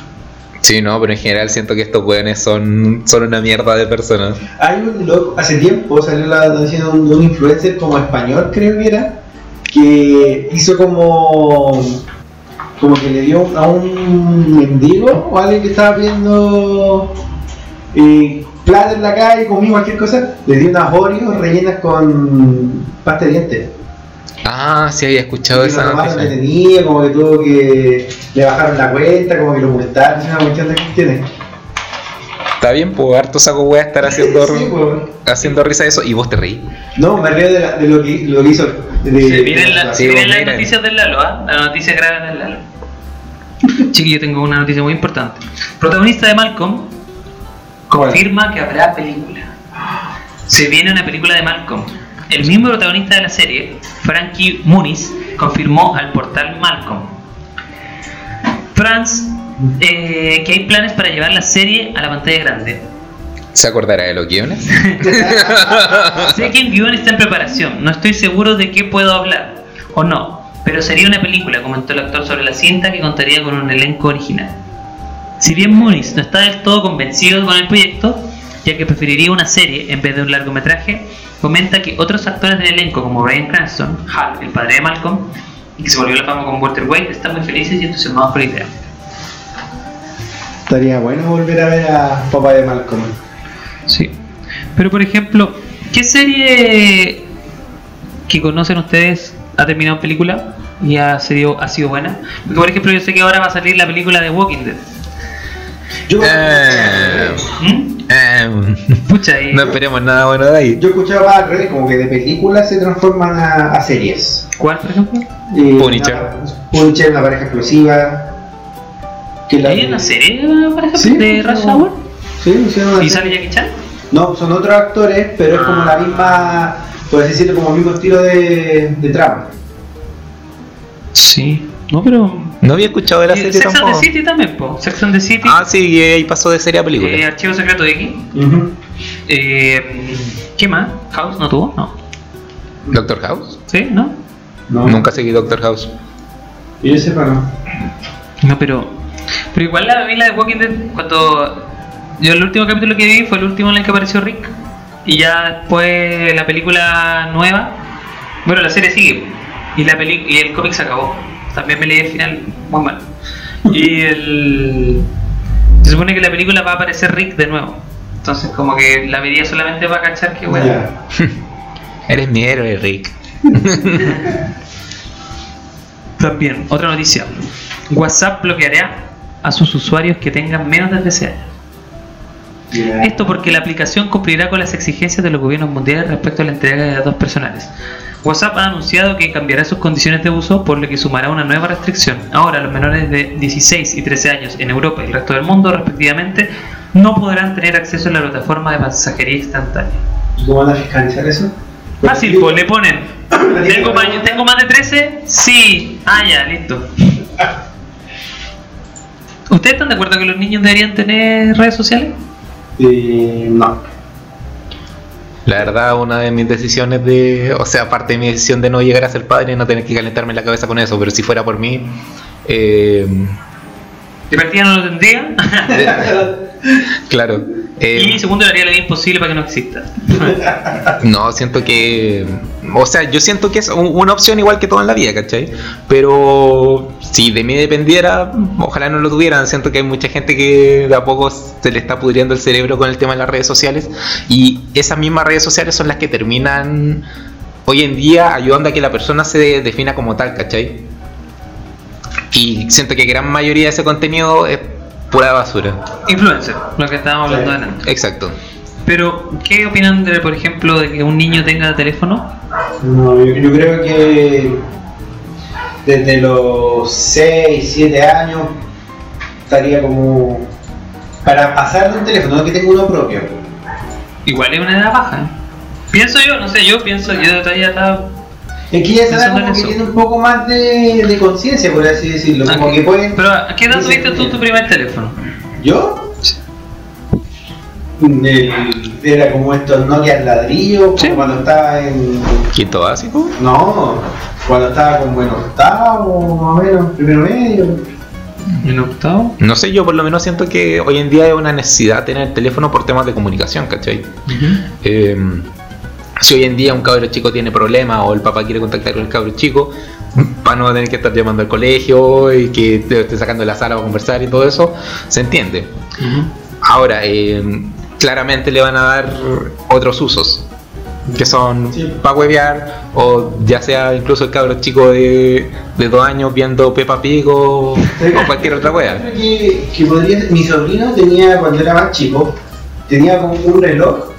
Sí, no, pero en general siento que estos weones son, son una mierda de personas. Hay un loco, hace tiempo salió la noticia de un, de un influencer como español, creo que era, que hizo como como que le dio a un mendigo o alguien que estaba viendo eh, plata en la calle, comía cualquier cosa, le dio unas Oreos rellenas con pasta de dientes. Ah, sí había escuchado Y esa noticia. detenido, como que tuvo que le bajaron la cuenta, como que lo multaron, es una cuestión de cuestiones. Está bien, pues harto saco wea estar haciendo, Sí, pues. haciendo risa de eso y vos te reí. No, me río de, la- de lo, que, lo que hizo. De, Se vienen, la- Sí, se vienen vos las miren. noticias del Lalo, ¿ah? Las noticias graves del Lalo. Chiqui, yo tengo una noticia muy importante. Protagonista de Malcolm ¿Cuál? confirma que habrá película. Se viene una película de Malcolm. El mismo protagonista de la serie, Frankie Muniz, confirmó al portal Malcolm. Franz, eh, que hay planes para llevar la serie a la pantalla grande. ¿Se acordará de los guiones? Sé que un guion está en preparación, no estoy seguro de qué puedo hablar, o no, pero sería una película, comentó el actor sobre la cinta que contaría con un elenco original. Si bien Muniz no está del todo convencido con el proyecto, ya que preferiría una serie en vez de un largometraje, comenta que otros actores del elenco como Bryan Cranston, Hal, el padre de Malcolm, y que se volvió a la fama con Walter White, están muy felices y entusiasmados por la idea. Estaría bueno volver a ver a Papá de Malcolm. Sí. Pero por ejemplo, ¿qué serie que conocen ustedes ha terminado en película y ha sido, ha sido buena? Porque por ejemplo yo sé que ahora va a salir la película de Walking Dead. Yo, Eh, ¿Mm? eh, Pucha, y no esperemos nada bueno de ahí. yo escuchaba al revés, como que de películas se transforman a, a series. ¿cuál por ejemplo? Eh, Punisher. una- Punisher, una pareja explosiva. Que la- ¿Hay una serie por ejemplo Sí, de Rush no. Hour? Sí, hicieron una ¿Y sale Jackie Chan? No, son otros actores, pero es como la misma, por así decirlo, como el mismo estilo de, de trama. Sí. No, pero... No había escuchado de la serie Sex and tampoco. the City también, po. Sex and the City. Ah, sí, y ahí pasó de serie a película. eh, Archivo Secreto de X. Eh, ¿Qué más? ¿House no tuvo? No. ¿Doctor House? ¿Sí? ¿No? No. Nunca seguí Doctor House. Y yo sepa, no. No, pero. Pero igual la vi la de Walking Dead cuando. Yo el último capítulo que vi fue el último en el que apareció Rick. Y ya después la película nueva. Bueno, la serie sigue. Y la peli y el cómic se acabó. También me leí el final muy mal. Y el. Se supone que en la película va a aparecer Rick de nuevo. Entonces como que la vería solamente para cachar que bueno. Eres mi héroe, Rick. También, otra noticia. WhatsApp bloqueará a sus usuarios que tengan menos de 13 años. Esto porque la aplicación cumplirá con las exigencias de los gobiernos mundiales respecto a la entrega de datos personales. WhatsApp ha anunciado que cambiará sus condiciones de uso, por lo que sumará una nueva restricción. Ahora, los menores de 16 y 13 años en Europa y el resto del mundo, respectivamente, no podrán tener acceso a la plataforma de mensajería instantánea. ¿Y cómo van a fiscalizar eso? Fácil, pues le ponen. ¿Tengo más, ¿Tengo más de 13? Sí. Ah, ya, listo. ¿Ustedes están de acuerdo que los niños deberían tener redes sociales? Eh, no. La verdad, una de mis decisiones de. O sea, aparte de mi decisión de no llegar a ser padre, no tener que calentarme la cabeza con eso, pero si fuera por mí. eh, De partida no lo tendría. claro. Eh, y segundo, le haría la vida imposible para que no exista. No, siento que. O sea, yo siento que es un- una opción igual que todo en la vida, ¿cachai? Pero si de mí dependiera, ojalá no lo tuvieran. Siento que hay mucha gente que de a poco se le está pudriendo el cerebro con el tema de las redes sociales. Y esas mismas redes sociales son las que terminan hoy en día ayudando a que la persona se defina como tal, ¿cachai? Y siento que gran mayoría de ese contenido es pura basura. Influencer, lo que estábamos hablando Sí. adelante. Exacto. Pero, ¿qué opinan de, por ejemplo, de que un niño tenga teléfono? No, yo, yo creo que desde los 6, 7 años estaría como para pasar de un teléfono, no que tenga uno propio. Igual es una edad baja. ¿eh? Pienso yo, no sé, yo pienso, yo todavía estaba. Es que ya Pensando en como que tiene un poco más de, de conciencia, por así decirlo. Como Ah, que pueden. Pero, ¿a qué edad tuviste tú tu primer teléfono? ¿Yo? El- era como estos Nokia ladrillo, como Sí. cuando estaba en. Quinto básico. No, cuando estaba como en octavo, más o menos, primero medio. ¿En octavo? No sé, yo por lo menos siento que hoy en día es una necesidad tener teléfono por temas de comunicación, ¿cachai? Eh, si hoy en día un cabro chico tiene problemas o el papá quiere contactar con el cabro chico, para no tener que estar llamando al colegio y que te esté sacando de la sala para conversar y todo eso, se entiende. Ahora, eh, claramente le van a dar otros usos. Que son Sí. para huevear, o ya sea incluso el cabro chico de, de dos años viendo Peppa Pig o, o cualquier otra wea. Creo que, que podría Mi sobrino tenía, cuando era más chico, tenía como un reloj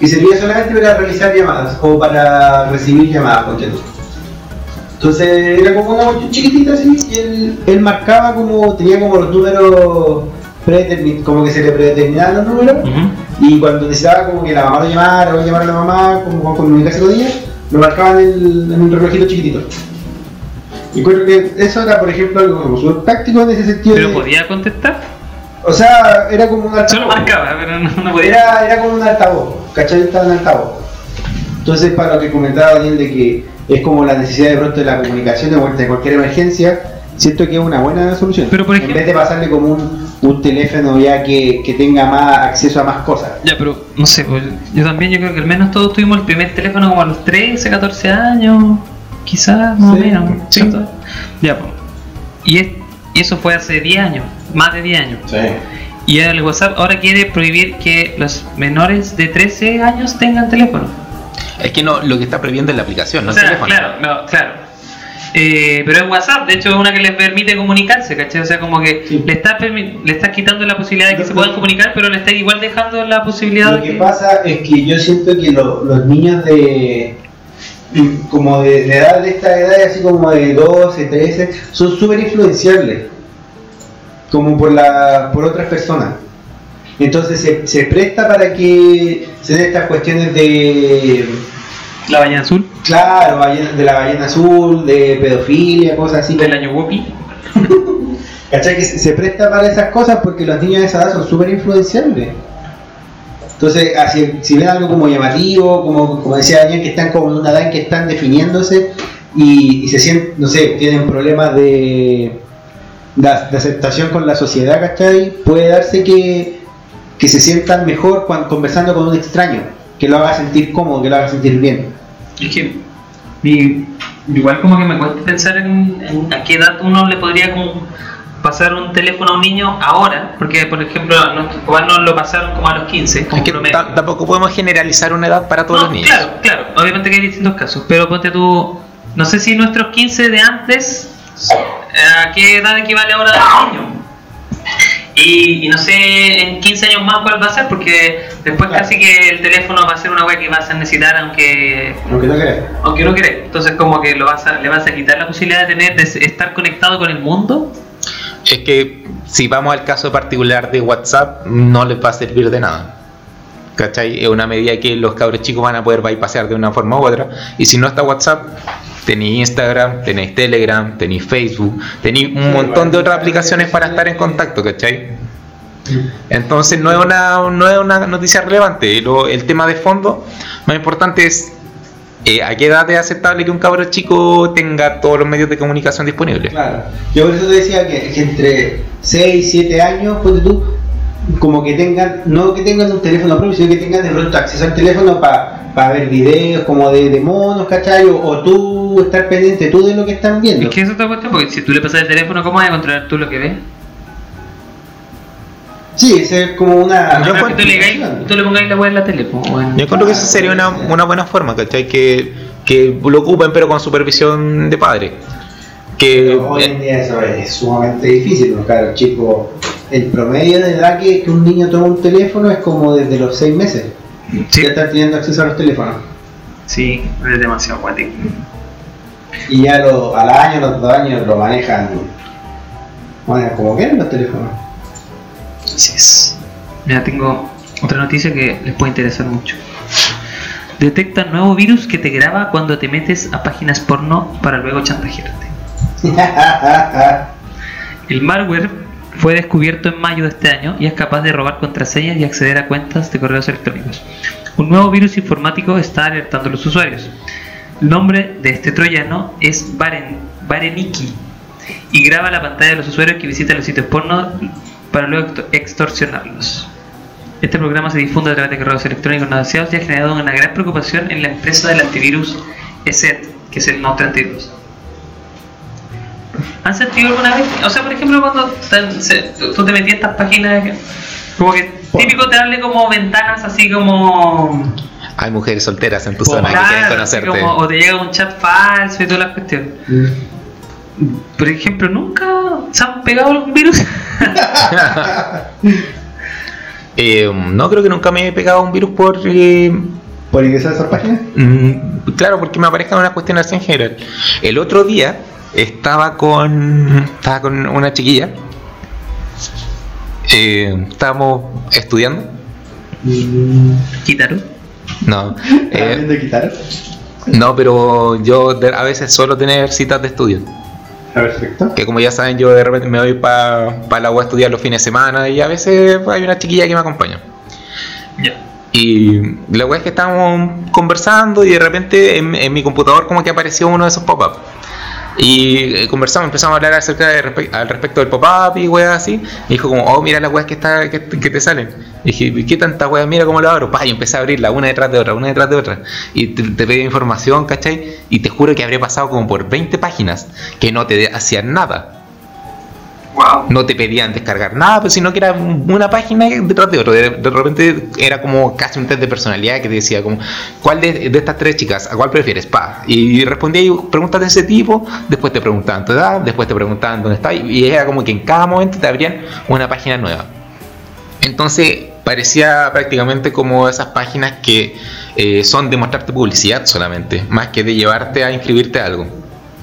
que servía solamente para realizar llamadas o para recibir llamadas, ponte tú. Entonces era como una cuestión chiquitita así y él, él marcaba como, tenía como los números predeterminados, como que se le predeterminaban los números y cuando necesitaba como que la mamá lo llamara o llamar a la mamá, como con comunicarse con ella, lo marcaban en, el- en un relojito chiquitito. Y creo que eso era, por ejemplo, algo como súper práctico en ese sentido. ¿Pero de- podía contestar? O sea, era como un altavoz. Solo marcaba, pero no, no podía. Era, era como un altavoz, ¿cachai? Estaba en altavoz. Entonces, para lo que comentaba Daniel de que es como la necesidad de pronto de la comunicación de, cualquier emergencia, siento que es una buena solución. Pero, por en ejemplo- vez de pasarle como un, un teléfono ya que, que tenga más acceso a más cosas. Ya, pero no sé, pues, yo también yo creo que al menos todos tuvimos el primer teléfono como a los 13, 14 años, quizás más Sí, o menos. sí. Ya, pues. Y, es- y eso fue hace 10 años, más de 10 años. Sí. Y el WhatsApp ahora quiere prohibir que los menores de 13 años tengan teléfono. Es que no, lo que está prohibiendo es la aplicación, no o el sea, teléfono. claro, no, claro. Eh, pero es WhatsApp, de hecho es una que les permite comunicarse, ¿cachai? O sea, como que Sí. le está permi- le está quitando la posibilidad de que se puedan comunicar, pero le está igual dejando la posibilidad Lo de que que... pasa es que yo siento que lo- los niños de como de, de edad de esta edad, así como de 12, 13, son súper influenciables, como por la por otras personas. Entonces se, se presta para que se den estas cuestiones de, La ballena azul claro, de la ballena azul, de pedofilia, cosas así. del año Whoopi. ¿Cachai? Que se se presta para esas cosas porque los niños de esa edad son súper influenciables. Entonces, así, si ven algo como llamativo, como, como decía Daniel, que están como en una edad en que están definiéndose y, y se sienten, no sé, tienen problemas de, de, de aceptación con la sociedad, ¿cachai? Puede darse que, que se sientan mejor cuando, conversando con un extraño, que lo haga sentir cómodo, que lo haga sentir bien. Es que igual como que me cuesta pensar en, en a qué edad uno le podría como pasar un teléfono a un niño ahora, porque por ejemplo a nuestros papás nos lo pasaron como a los 15, como Es que tampoco podemos generalizar una edad para todos No, los niños. Claro, claro, obviamente que hay distintos casos, pero ponte tú, no sé si nuestros 15 de antes, ¿a qué edad equivale ahora al niño? Y, y no sé en 15 años más cuál va a ser, porque después Claro. casi que el teléfono va a ser una web que vas a necesitar aunque Aunque no creas. aunque no querés. Entonces como que lo vas a, le vas a quitar la posibilidad de tener de estar conectado con el mundo. Es que si vamos al caso particular de WhatsApp, no les va a servir de nada. ¿Cachai? Es una medida que los cabros chicos van a poder bypassar de una forma u otra. Y si no está WhatsApp, tenéis Instagram, tenéis Telegram, tenéis Facebook, tenéis un montón de otras aplicaciones para estar en contacto, ¿cachai? Entonces no es una, no es una noticia relevante. Lo- el tema de fondo, más importante es eh, a qué edad es aceptable que un cabro chico tenga todos los medios de comunicación disponibles. Claro. Yo por eso te decía que, que entre 6 y 7 años, ponte tú, como que tengan, no que tengan un teléfono propio, sino que tengan de pronto acceso al teléfono para ver videos como de, de monos, ¿cachai? O, o tú estar pendiente tú de lo que están viendo. Es que eso te cuestión, porque si tú le pasas el teléfono, ¿cómo vas a controlar tú lo que ves? Sí, ese es como una... Yo tú le, tú le pongáis la web en la tele. Yo creo que esa sería una, una buena forma, ¿cachai? Que, que lo ocupen pero con supervisión de padre. Que Pero hoy en día eso es sumamente difícil, porque claro, chico, el promedio de edad que, que un niño toma un teléfono es como desde los 6 meses. Sí, Ya están teniendo acceso a los teléfonos. sí, es demasiado guático. Y ya lo, al año, los dos años lo manejan, manejan como quieren los teléfonos. Así es. Mira, tengo otra noticia que les puede interesar mucho. detecta nuevo virus que te graba cuando te metes a páginas porno para luego chantajearte. El malware fue descubierto en mayo de este año y es capaz de robar contraseñas y acceder a cuentas de correos electrónicos. Un nuevo virus informático está alertando a los usuarios. El nombre de este troyano es Baren, y graba la pantalla de los usuarios que visitan los sitios porno para luego extor- extorsionarlos. Este programa se difunde a través de correos electrónicos no deseados y ha generado una gran preocupación en la empresa del antivirus ESET, que es el No 32. ¿Han sentido alguna vez? O sea, por ejemplo, cuando te- se- tú te metías en estas páginas, como que típico te hable como ventanas así como. Hay mujeres solteras en tu zona que quieren conocerte. como- o te llega un chat falso y todas las cuestiones. Por ejemplo, ¿nunca se han pegado algún virus? Eh, no creo que nunca me he pegado un virus por. eh, ¿Por ingresar a esa página? mm, claro, porque me aparezcan unas cuestiones así en general. El otro día estaba con. Estaba con una chiquilla. Eh, estábamos estudiando. Quitaron. No. eh, ¿También de quitar? no, pero yo de- a veces suelo tener citas de estudio. Perfecto. Que como ya saben, yo de repente me voy para la U a estudiar los fines de semana y a veces hay una chiquilla que me acompaña. Ya. Y la weá es que estábamos conversando y de repente en, en mi computador como que apareció uno de esos pop-up. Y eh, conversamos, empezamos a hablar acerca de al respecto del pop-up y weá así. Y dijo como, oh, mira las weas que, está, que, te salen. Dije, ¿qué tanta weá? Mira cómo lo abro. Pa, y empecé a abrirla una detrás de otra, una detrás de otra. Y te, te pedía información, ¿cachai? Y te juro que habría pasado como por 20 páginas que no te hacían nada No te pedían descargar nada, pues, sino que era una página detrás de otro. De, repente era como casi un test de personalidad que te decía como, ¿cuál de, estas tres chicas, a cuál prefieres? Pa. Y respondía y preguntas de ese tipo, después te preguntaban tu edad, después te preguntaban dónde estás, y era como que en cada momento te abrían una página nueva. Entonces parecía prácticamente como esas páginas que eh, son de mostrarte publicidad solamente, más que de llevarte a inscribirte a algo.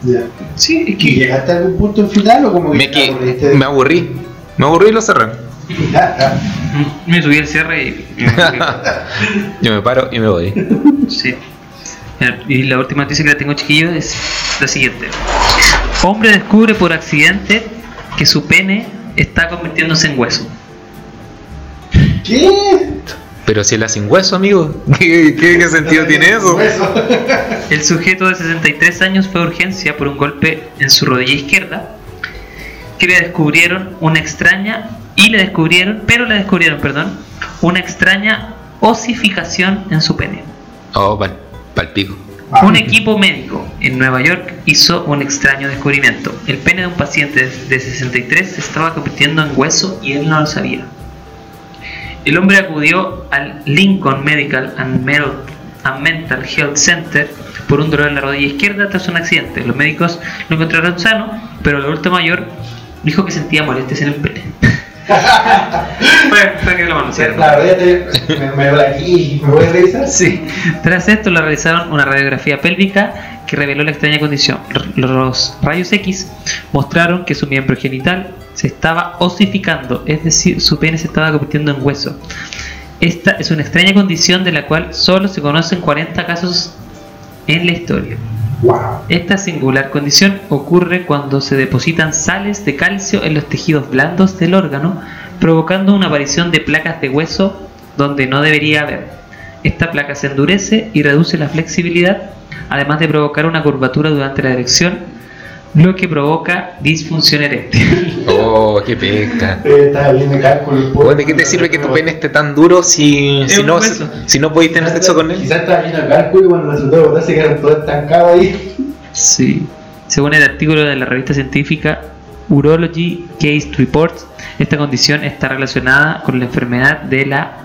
Ya. Sí, es ¿Y que. llegaste a algún punto en final o como que Me, que, me aburrí, me aburrí y lo cerré. Me subí el cierre y. Yo me paro y me voy. Sí. Y la última noticia que la tengo, chiquillo, es la siguiente. Hombre descubre por accidente que su pene está convirtiéndose en hueso. ¿Qué? Pero si él es sin hueso, amigo, ¿qué, qué- qué sentido tiene eso? El sujeto de 63 años fue a urgencia por un golpe en su rodilla izquierda que le descubrieron una extraña y le descubrieron, pero le descubrieron, perdón, una extraña osificación en su pene. Oh, pal, palpico. Ah. Un equipo médico en Nueva York hizo un extraño descubrimiento. El pene de un paciente de 63 se estaba convirtiendo en hueso y él no lo sabía. El hombre acudió al Lincoln Medical and Mental, Health Center por un dolor en la rodilla izquierda tras un accidente. Los médicos lo encontraron sano, pero el adulto mayor dijo que sentía molestias en el pene. fue que lo manosearon. La verdad, te- me, me aquí. ¿Me puedes revisar? Sí. Tras esto le realizaron una radiografía pélvica que reveló la extraña condición. Los rayos X mostraron que su miembro genital se estaba osificando, es decir, su pene se estaba convirtiendo en hueso. Esta es una extraña condición de la cual solo se conocen 40 casos en la historia. Esta singular condición ocurre cuando se depositan sales de calcio en los tejidos blandos del órgano, provocando una aparición de placas de hueso donde no debería haber. Esta placa se endurece y reduce la flexibilidad, además de provocar una curvatura durante la erección, lo que provoca disfunción eréctil. Oh, qué bien de cálculo. Bueno, ¿De qué te sirve que tu pene esté tan duro si, si, no, si no podéis tener sexo con él? Quizás estaba bien el cálculo y cuando resultó de botar se quedaron todos estancados ahí. Sí. Según el artículo de la revista científica Urology Case Reports, esta condición está relacionada con la enfermedad de la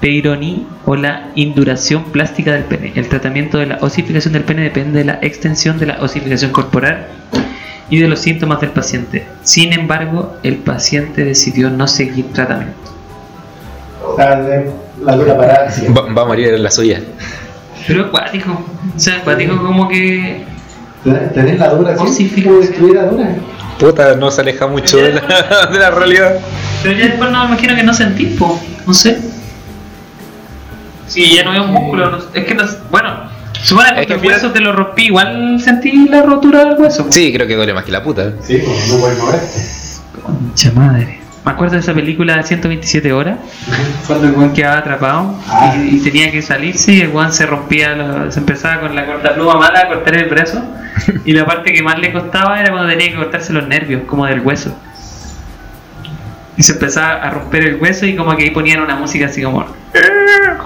Peyronie o la induración plástica del pene. El tratamiento de la osificación del pene depende de la extensión de la osificación corporal y de los síntomas del paciente. Sin embargo, el paciente decidió no seguir tratamiento. O sea, de la dura parada. sí. Va, va a morir en la suya. Pero acuático, o sea, acuático como que Tener la dura Oh, sí, como destruir la dura. Puta, no se aleja mucho de la, de la realidad. Pero ya después no me imagino que no sentís, po. no sé. Sí, ya no un músculo. no- es que no. Bueno, supone que Es que el hueso te lo rompí. Igual sentí la rotura del hueso. Sí, creo que duele más que la puta. Sí, pues, no puedes moverte. Concha madre. Me acuerdo de esa película de 127 horas, cuando el weón quedaba atrapado Ah. y, y tenía que salirse y el weón se rompía, lo- se empezaba con la cortapluma mala a cortar el brazo y la parte que más le costaba era cuando tenía que cortarse los nervios, como del hueso. Y se empezaba a romper el hueso y como que ahí ponían una música así como...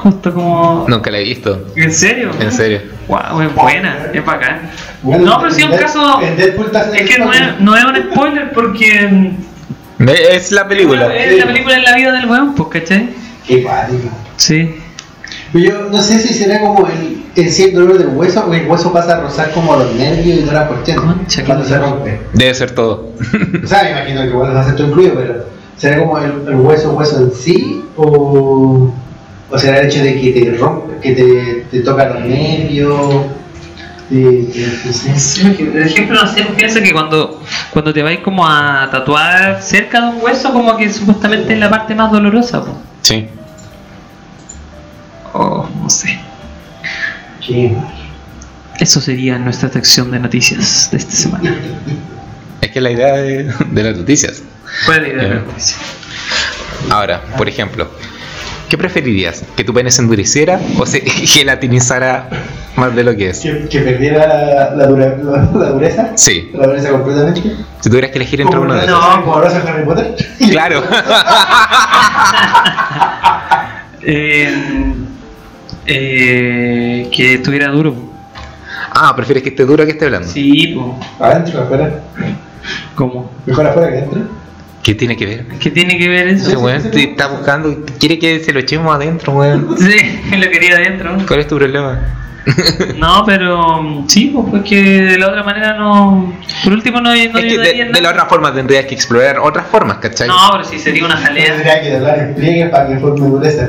Justo como... Nunca la he visto. ¿En serio? En serio. Wow, es buena, es bacán. Bueno, no, pero sí es un caso... Es que no es, no es un spoiler porque... Es la película. Es la película en la vida del weón, pues, ¿cachai? Qué pánico. Sí. Pero yo no sé si será como el, el sí, el dolor del hueso o el hueso pasa a rozar como los nervios y toda la cuestión cuando se rompe. Debe ser todo. O sea, me imagino que igual los hace todo incluido, pero ¿será como el, el hueso hueso en sí o, o será el hecho de que te rompe, que te, te toca los nervios? De, sé. Por ejemplo, no sé, piensa que cuando, cuando te vais como a tatuar cerca de un hueso, como que supuestamente es la parte más dolorosa, pues. Sí. O no sé. Qué Eso sería nuestra sección de noticias de esta semana. Es que la idea de, de las noticias. Ir a la Ya. noticia. Ahora, por ejemplo, ¿qué preferirías? ¿Que tu pene se endureciera o se gelatinizara más de lo que es? Que, que perdiera la, la, dura- la- la dureza. Sí. La dureza completamente. Si tuvieras que elegir entre uno de esos. No, como Rosa Harry Potter. Claro. Eh, eh, que estuviera duro. Ah, ¿prefieres que esté duro que esté blando? Sí, pues. Adentro, afuera. ¿Cómo? Mejor afuera que adentro. ¿Qué tiene que ver? ¿Qué tiene que ver Ese eso? weón te está buscando, quiere que se lo echemos adentro, weón. Sí, lo quería adentro. ¿Cuál es tu problema? No, pero sí, pues porque de la otra manera no. Por último, no, no es que de, la otra forma tendrías que explorar otras formas, ¿cachai? No, pero sí sería una jalea. Tendría que doblar en pliegues para que forme dureza.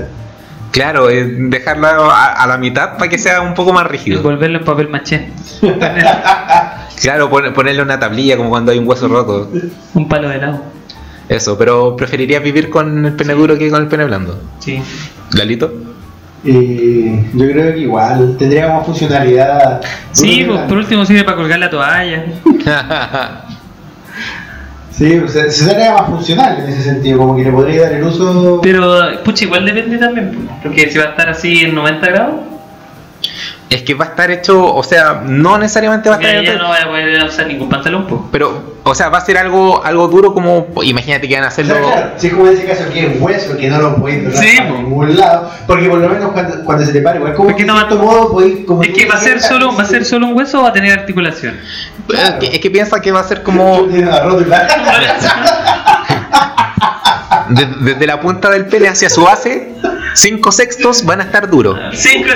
Claro, eh, dejarlo a, a la mitad para que sea un poco más Y rígido. volverlo en papel maché. Claro, pon- ponerle una tablilla como cuando hay un hueso roto. Un palo de helado. Eso, pero preferirías vivir con el pene duro que con el pene blando. Sí. ¿Lalito? Eh, yo creo que igual tendría como funcionalidad. Sí, pues por último sirve para colgar la toalla. Sí, pues, se, se sería más funcional en ese sentido, como que le podría dar el uso. Pero, pucha, igual depende también. Porque si va a estar así en 90 grados, es que va a estar hecho, o sea, no necesariamente va a estar hecho, no voy a poder usar ningún pantalón, pues. pero, o sea, va a ser algo, algo duro como, imagínate que van a O hacerlo. sea, claro, si es como en ese caso que es hueso, que no lo podéis doblar Sí, pues. ningún lado, porque por lo menos cuando, cuando se te pare, igual como Porque que no de va- modo podéis como Es que va a ser solo, va a ser solo un hueso o va a tener articulación. Es que, es que piensa que va a ser como Tiene la rótula. de- desde la punta del pene hacia su base, 5 sextos van a estar duros. Cinco,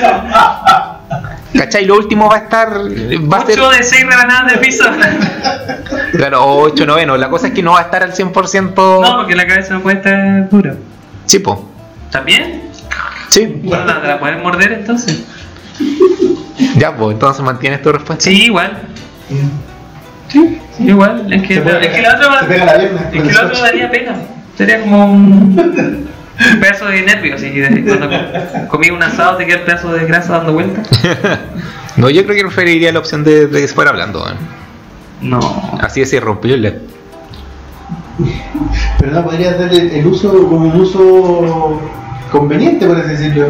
¿Cachai? Lo último va a estar. Va a ser. ocho de seis rebanadas de piso. Claro, 8 novenos. La cosa es que no va a estar al 100%. No, porque la cabeza no puede estar dura. Sí, po. ¿También? Sí. Bueno, ¿te la pueden morder entonces? Ya, pues entonces mantienes tu respuesta. Sí, igual. Sí, igual. Es que, es que la otra Es que el la otra daría pena. Sería como un, un pedazo de nervio. Así, de- cuando co- comí un asado te queda el pedazo de grasa dando vueltas. No, yo creo que preferiría la opción de, de que se fuera hablando. weón. No. Así es irrompible. Pero no podrías darle el uso como un uso conveniente, por así decirlo.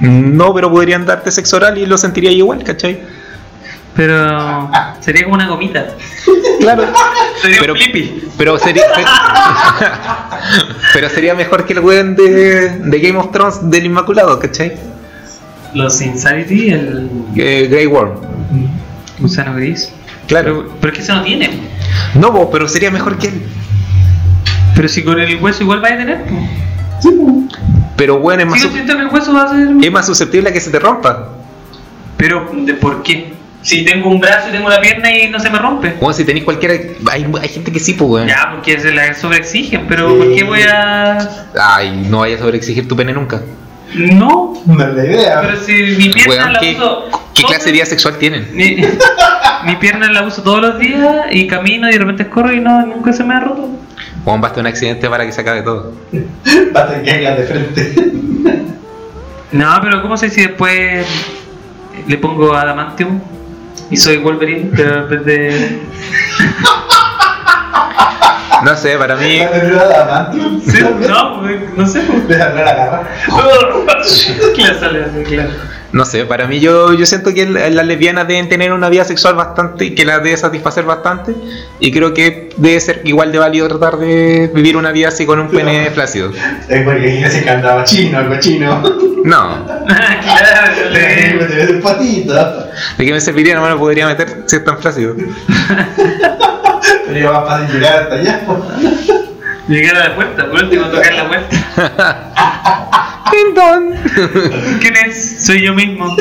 No, pero podrían darte sexo oral y lo sentiría igual, ¿cachai? Pero sería como una gomita. Claro. Sería Pero- un. Pero sería. pero sería mejor que el weón de, de Game of Thrones del Inmaculado, ¿cachai? Los Insanity, el Eh, Grey Worm. gusano gris. Claro. Pero, pero es que eso no tiene. No, po, pero sería mejor que él. Pero si con el hueso igual va a tener. pues. Pero bueno, es más, Sí, yo su- el hueso va a ser. es más susceptible a que se te rompa. Pero, ¿de por qué? Si tengo un brazo y tengo una pierna y no se me rompe. Bueno, si tenéis cualquiera. Hay, hay gente que sí, pues, weón. Ya, porque se la sobreexigen, pero Sí. ¿por qué voy a.? Ay, no vayas a sobreexigir tu pene nunca. No, No es la idea. pero si mi pierna Weón, la ¿qué, uso. ¿qué clase de vida sexual tienen? Mi, mi pierna la uso todos los días y camino y de repente corro y no, nunca se me ha roto. Juan, basta un accidente para que se acabe todo. Basta que caigas de frente. No, pero ¿cómo sé si después le pongo Adamantium y soy Wolverine? Pero en vez de. No sé, para mí. Sí, no, pues, no sé. pues. Le la garra. Claro, sale así, claro. No sé, para mí yo, yo siento que las lesbianas deben tener una vida sexual bastante, que las debe satisfacer bastante, y creo que debe ser igual de válido tratar de vivir una vida así con un pene flácido. Es porque se cantaba chino, cochino. No, claro, Te le- ves un patito. ¿de qué me serviría? No me lo podría meter si es tan flácido. Sería más fácil llegar hasta allá. Llegar a la puerta, por último tocar la puerta. Perdón. ¿Quién es? Soy yo mismo.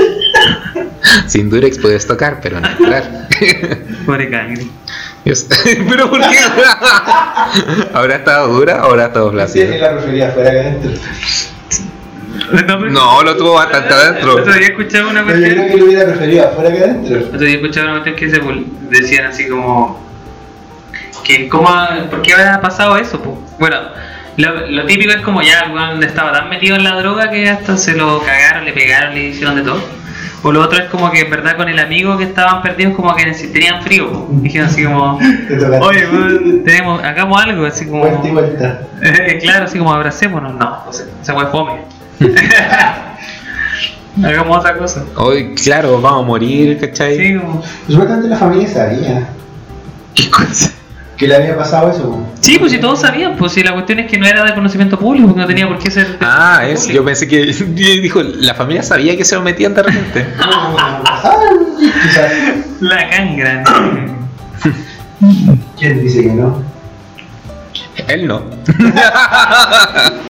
Sin Durex puedes tocar, pero no entrar. Pobre cangre. Dios. ¿Pero por qué? ¿Habrá estado dura o habrá estado ¿Quién flácido? la prefería fuera que adentro? No, lo tuvo bastante adentro. Otro día escuchaba una Pero yo creo cuestión. que lo hubiera preferido afuera que adentro. Otro día escuchaba una cuestión que se decían así como. Que cómo, ¿Por qué habrá pasado eso? po? Bueno, lo, lo típico es como ya el weón estaba tan metido en la droga que hasta se lo cagaron, le pegaron, le hicieron de todo. O lo otro es como que en verdad con el amigo que estaban perdidos como que tenían frío. po. Dijeron así como, oye, tenemos, hagamos algo, así como... Vuelta y vuelta. Claro, así como abracémonos, no, o sea, se fue fome. Hagamos otra cosa. Hoy, claro, vamos a morir, ¿cachai? Sí, como... Supuestamente la familia sabía ¿Qué cosa? Que le había pasado eso. Sí, pues si todos sabían, pues si la cuestión es que no era de conocimiento público, no tenía por qué ser. de Ah, es, público. yo pensé que dijo, la familia sabía que se lo metían de repente. Quizás. La cangra. ¿Quién dice que no? Él no.